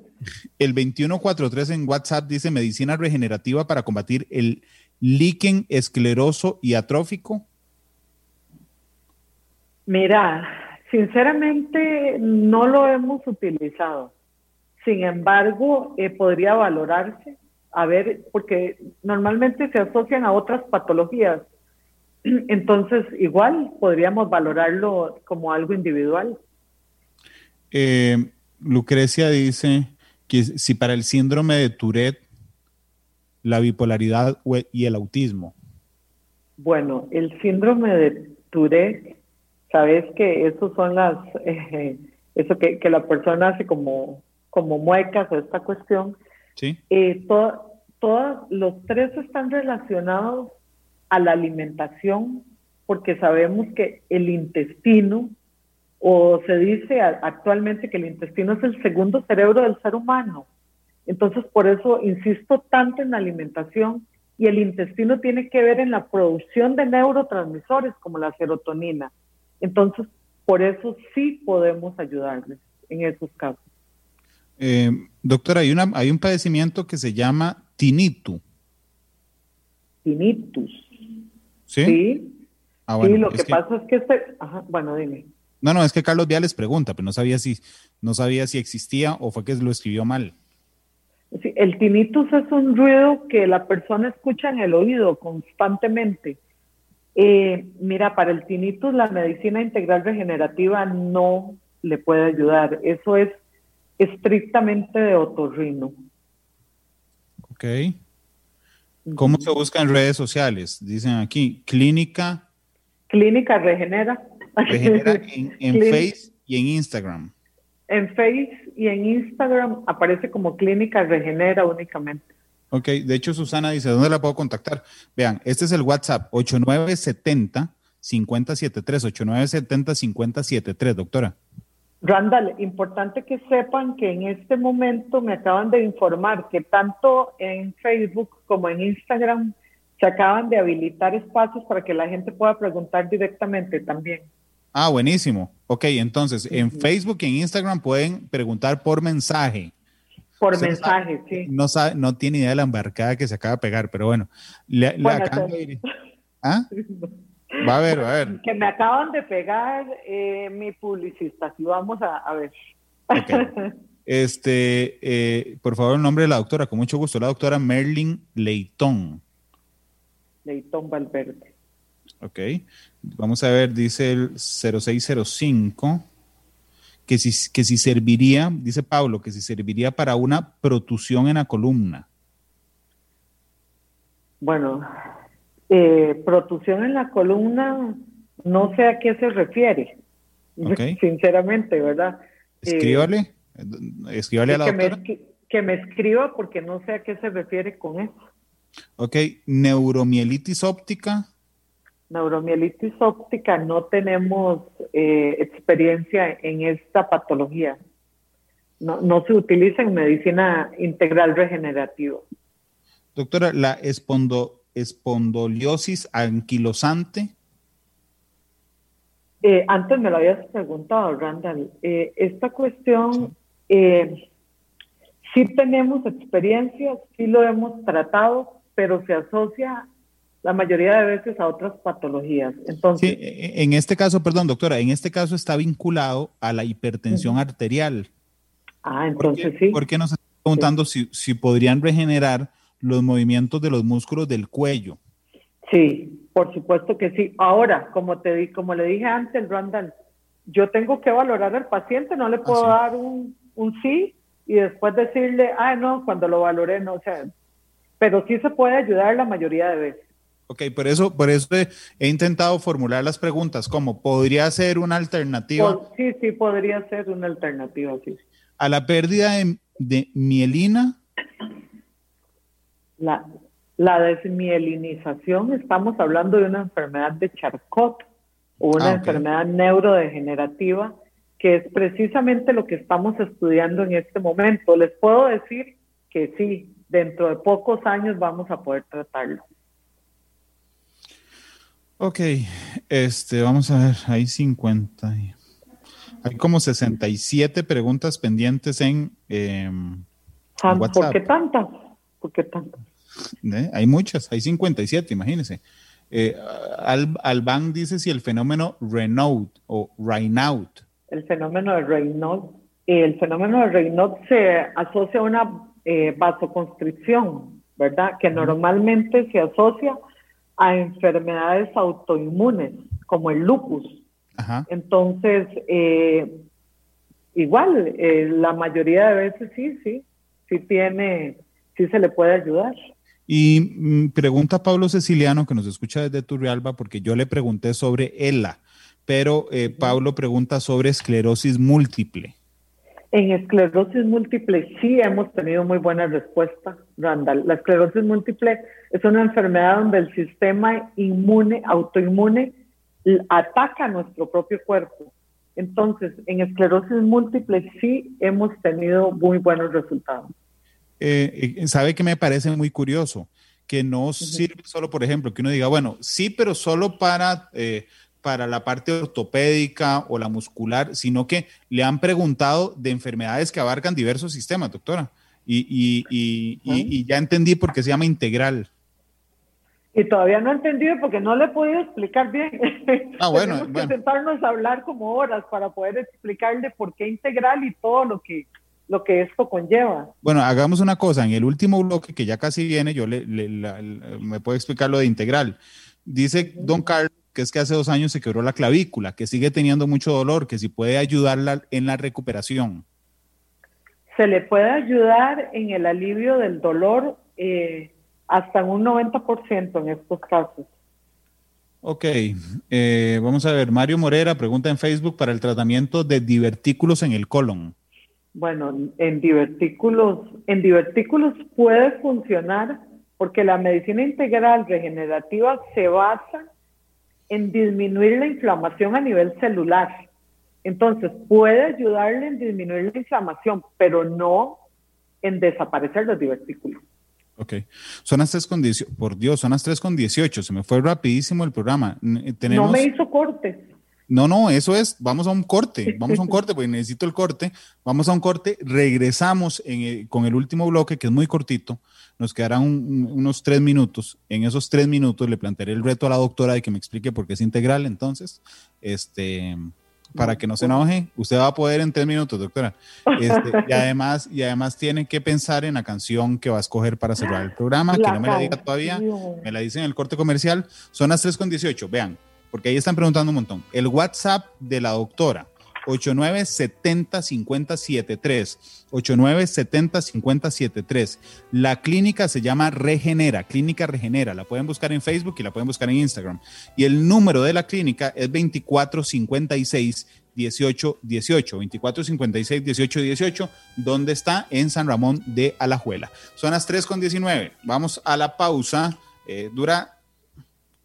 El 2143 en WhatsApp dice medicina regenerativa para combatir el líquen escleroso y atrófico. Mira, sinceramente no lo hemos utilizado. Sin embargo, eh, podría valorarse, a ver, porque normalmente se asocian a otras patologías. *clears throat* Entonces, igual podríamos valorarlo como algo individual. Eh, Lucrecia dice que si para el síndrome de Tourette, la bipolaridad y el autismo. Bueno, el síndrome de Tourette, sabes que esos son las, *laughs* eh, eso que, la persona hace como, como muecas o esta cuestión. Sí. Eh, todos los tres están relacionados a la alimentación, porque sabemos que el intestino o se dice actualmente que el intestino es el segundo cerebro del ser humano. Entonces, por eso insisto tanto en la alimentación y el intestino tiene que ver en la producción de neurotransmisores como la serotonina. Entonces, por eso sí podemos ayudarles en esos casos. Eh, doctora, hay, una, hay un padecimiento que se llama tinnitus. Tinnitus. ¿Sí? Sí. Ah, bueno, lo que, pasa es que este... Ajá, bueno, dime. No, no, es que Carlos Viales pregunta, pero no sabía si, no sabía si existía o fue que lo escribió mal. Sí, el tinnitus es un ruido que la persona escucha en el oído constantemente. Eh, mira, para el tinnitus la medicina integral regenerativa no le puede ayudar. Eso es estrictamente de otorrino. Ok. ¿Cómo se busca en redes sociales? Dicen aquí, clínica. Clínica Regenera. Regenera *laughs* en, Face y en Instagram. En Face y en Instagram aparece como Clínica Regenera únicamente. Ok, de hecho Susana dice, ¿dónde la puedo contactar? Vean, este es el WhatsApp 8970 5073, 8970 5073, doctora. Randall, importante que sepan que en este momento me acaban de informar que tanto en Facebook como en Instagram se acaban de habilitar espacios para que la gente pueda preguntar directamente también. Ah, buenísimo. Ok, entonces en Facebook y en Instagram pueden preguntar por mensaje. Por mensaje, sí. No, sabe, no tiene idea de la embarcada que se acaba de pegar, pero bueno. Le, ¿Ah? *laughs* Va a ver, va a ver. Que me acaban de pegar eh, mi publicista. Sí, vamos a, ver. Este, eh, por favor, el nombre de la doctora, con mucho gusto, la doctora Merlin Leitón. Leitón Valverde. Ok. Vamos a ver, dice el 0605, que si, que si serviría, dice Pablo, que si serviría para una protusión en la columna. Bueno, eh, protusión en la columna, no sé a qué se refiere, *laughs* sinceramente, ¿verdad? Escríbale, eh, escríbale a la doctora. que me escriba porque no sé a qué se refiere con eso. Ok, neuromielitis óptica neuromielitis óptica no tenemos eh, experiencia en esta patología. No, se utiliza en medicina integral regenerativa. Doctora, la espondoliosis anquilosante. Eh, antes me lo habías preguntado, Randall. Eh, esta cuestión, sí. sí tenemos experiencia, sí lo hemos tratado, pero se asocia la mayoría de veces a otras patologías. Entonces, sí, e, e, en este caso, perdón, doctora, en este caso está vinculado a la hipertensión arterial. Ah, entonces sí. ¿Por qué nos están preguntando si, si podrían regenerar los movimientos de los músculos del cuello? Sí, por supuesto que sí. Ahora, como te di, como le dije antes, Randall, yo tengo que valorar al paciente, no le ah, puedo dar un, un sí y después decirle, ah, no, cuando lo valoré, no, o sea, pero sí se puede ayudar la mayoría de veces. Ok, por eso, por eso he, intentado formular las preguntas, como podría ser una alternativa. sí, sí, podría ser una alternativa, sí. A la pérdida de, mielina. La, la, desmielinización, estamos hablando de una enfermedad de Charcot o una ah, enfermedad neurodegenerativa, que es precisamente lo que estamos estudiando en este momento. Les puedo decir que sí, dentro de pocos años vamos a poder tratarlo. Ok, este, vamos a ver, hay 50. Hay como 67 preguntas pendientes en, em, ¿Por qué tantas? ¿Por qué tantas? ¿Eh? Hay muchas, hay 57, imagínense. Eh, Al, Alban dice si el fenómeno Renault o Raynaud. El fenómeno de Raynaud. El fenómeno de Raynaud se asocia a una eh, vasoconstricción, ¿verdad? Que normalmente se asocia a enfermedades autoinmunes, como el lupus. Entonces, eh, igual, eh, la mayoría de veces sí, sí, sí tiene, sí se le puede ayudar. Y mm, pregunta Pablo Ceciliano, que nos escucha desde Turrialba, porque yo le pregunté sobre ELA, pero eh, Pablo pregunta sobre esclerosis múltiple. En esclerosis múltiple sí hemos tenido muy buena respuesta, Randall. La esclerosis múltiple es una enfermedad donde el sistema inmune, autoinmune, ataca a nuestro propio cuerpo. Entonces, en esclerosis múltiple sí hemos tenido muy buenos resultados. Eh, sabe que me parece muy curioso que no sirve solo, por ejemplo, que uno diga, bueno, sí, pero solo para, eh, para la parte ortopédica o la muscular, sino que le han preguntado de enfermedades que abarcan diversos sistemas, doctora. Y, y, y, y ya entendí por qué se llama integral. Y todavía no he entendido porque no le he podido explicar bien. Ah, *laughs* bueno. Tenemos que sentarnos a hablar como horas para poder explicarle por qué integral y todo lo que lo que esto conlleva. Bueno, hagamos una cosa, en el último bloque que ya casi viene, yo le, me puedo explicar lo de integral. Dice don Carlos que es que hace dos años se quebró la clavícula, que sigue teniendo mucho dolor, que si puede ayudarla en la recuperación. Se le puede ayudar en el alivio del dolor eh, hasta un 90% en estos casos. Ok, eh, vamos a ver, Mario Morera pregunta en Facebook para el tratamiento de divertículos en el colon. Bueno, en divertículos, en divertículos puede funcionar porque la medicina integral regenerativa se basa en disminuir la inflamación a nivel celular. Entonces, puede ayudarle en disminuir la inflamación, pero no en desaparecer los divertículos. Ok. Son las 3 con 18. Por Dios, son las 3 con 18. Se me fue rapidísimo el programa. Tenemos... No me hizo corte. No, no, eso es, vamos a un corte, *laughs* vamos a un corte, porque necesito el corte, vamos a un corte, regresamos con el último bloque, que es muy cortito, nos quedarán unos tres minutos, en esos tres minutos le plantearé el reto a la doctora de que me explique por qué es integral, entonces, este, para que no se enoje, usted va a poder en tres minutos, doctora. Este, y, además, y además tiene que pensar en la canción que va a escoger para cerrar el programa, que no me la diga todavía, me la dice en el corte comercial, son las 3 con 18, vean porque ahí están preguntando un montón. El WhatsApp de la doctora, 89705073. 89705073. La clínica se llama Regenera, Clínica Regenera. La pueden buscar en Facebook y la pueden buscar en Instagram. Y el número de la clínica es 2456 1818, 2456 1818, donde está en San Ramón de Alajuela. Son las 3 con 19. Vamos a la pausa. Eh, dura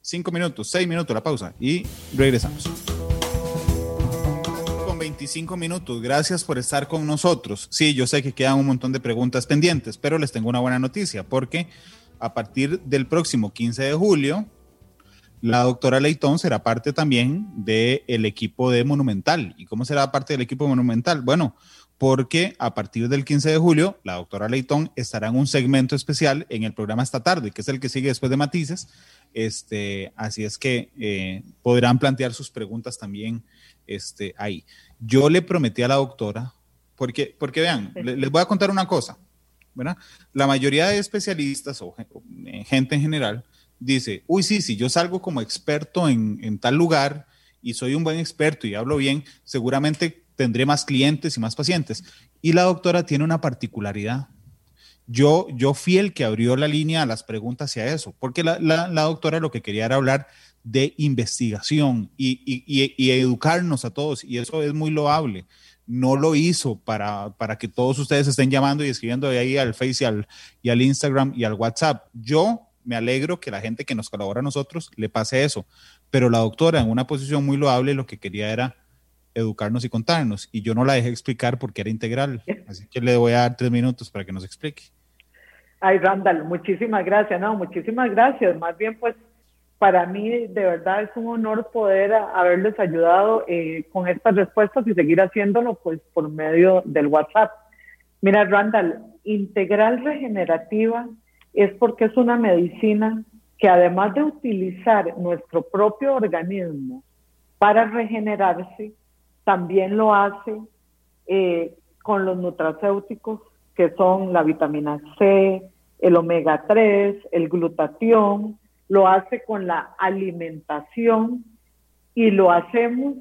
Cinco minutos, seis minutos la pausa y regresamos. Con 25 minutos, gracias por estar con nosotros. Sí, yo sé que quedan un montón de preguntas pendientes, pero les tengo una buena noticia porque a partir del próximo 15 de julio, la doctora Leitón será parte también del equipo de Monumental. ¿Y cómo será parte del equipo de Monumental? Bueno, porque a partir del 15 de julio, la doctora Leitón estará en un segmento especial en el programa esta tarde, que es el que sigue después de Matices, este, así es que eh, podrán plantear sus preguntas también este, ahí. Yo le prometí a la doctora, porque, porque vean, les voy a contar una cosa, ¿verdad? La mayoría de especialistas o eh, gente en general dice, uy, sí, si yo salgo como experto en, en tal lugar y soy un buen experto y hablo bien, seguramente tendré más clientes y más pacientes. Y la doctora tiene una particularidad yo, yo fui el que abrió la línea a las preguntas hacia eso, porque la, doctora lo que quería era hablar de investigación y, educarnos a todos, y eso es muy loable. No lo hizo para, para que todos ustedes estén llamando y escribiendo de ahí al Face y al, y al Instagram y al WhatsApp. Yo me alegro que la gente que nos colabora a nosotros le pase eso, pero la doctora en una posición muy loable lo que quería era educarnos y contarnos, y yo no la dejé explicar porque era integral, así que le voy a dar tres minutos para que nos explique. Ay, Randall, muchísimas gracias. No, muchísimas gracias. Más bien, pues, para mí de verdad es un honor poder haberles ayudado eh, con estas respuestas y seguir haciéndolo, pues, por medio del WhatsApp. Mira, Randall, integral regenerativa es porque es una medicina que además de utilizar nuestro propio organismo para regenerarse, también lo hace eh, con los nutracéuticos que son la vitamina C, el omega 3, el glutatión, lo hace con la alimentación y lo hacemos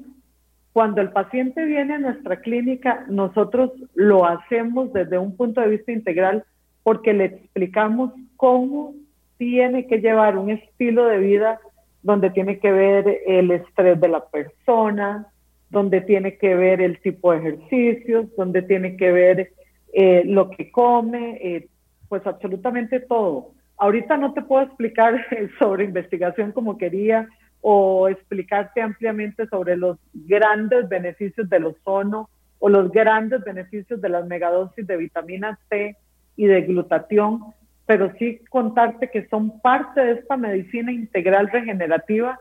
cuando el paciente viene a nuestra clínica, nosotros lo hacemos desde un punto de vista integral porque le explicamos cómo tiene que llevar un estilo de vida donde tiene que ver el estrés de la persona, donde tiene que ver el tipo de ejercicios, donde tiene que ver eh, lo que come, eh, pues absolutamente todo. Ahorita no te puedo explicar *laughs* sobre investigación como quería o explicarte ampliamente sobre los grandes beneficios del ozono o los grandes beneficios de las megadosis de vitamina C y de glutatión, pero sí contarte que son parte de esta medicina integral regenerativa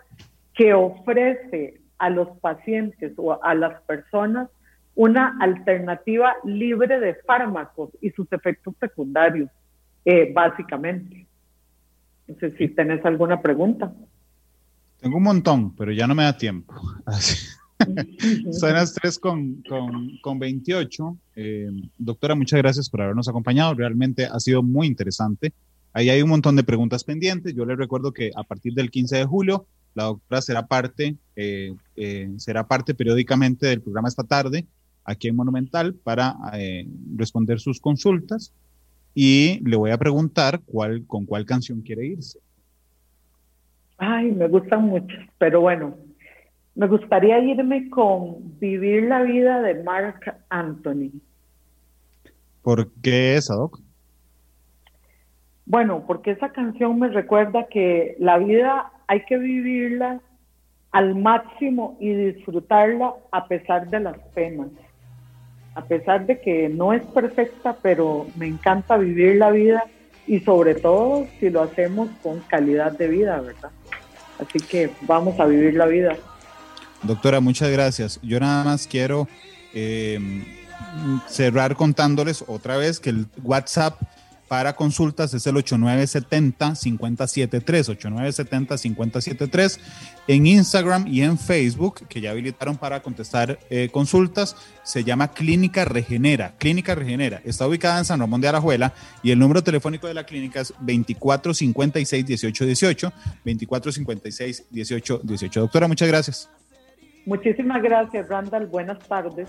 que ofrece a los pacientes o a las personas una alternativa libre de fármacos y sus efectos secundarios, eh, básicamente. No sé si tenés alguna pregunta. Tengo un montón, pero ya no me da tiempo. *laughs* Son las 3 con, con, 28. Eh, doctora, muchas gracias por habernos acompañado. Realmente ha sido muy interesante. Ahí hay un montón de preguntas pendientes. Yo les recuerdo que a partir del 15 de julio, la doctora será parte, eh, eh, será parte periódicamente del programa esta tarde aquí en Monumental para responder sus consultas. Y le voy a preguntar cuál, con cuál canción quiere irse. Ay, me gustan mucho, pero bueno, me gustaría irme con Vivir la vida de Mark Anthony. ¿Por qué esa, Doc? Bueno, porque esa canción me recuerda que la vida hay que vivirla al máximo y disfrutarla a pesar de las penas. A pesar de que no es perfecta, pero me encanta vivir la vida y sobre todo si lo hacemos con calidad de vida, ¿verdad? Así que vamos a vivir la vida. Doctora, muchas gracias. Yo nada más quiero eh, cerrar contándoles otra vez que el WhatsApp para consultas es el 8970-573, 8970-573. En Instagram y en Facebook, que ya habilitaron para contestar eh, consultas, se llama Clínica Regenera. Clínica Regenera. Está ubicada en San Ramón de Arajuela y el número telefónico de la clínica es 2456-1818, 2456-1818. Doctora, muchas gracias. Muchísimas gracias, Randall. Buenas tardes.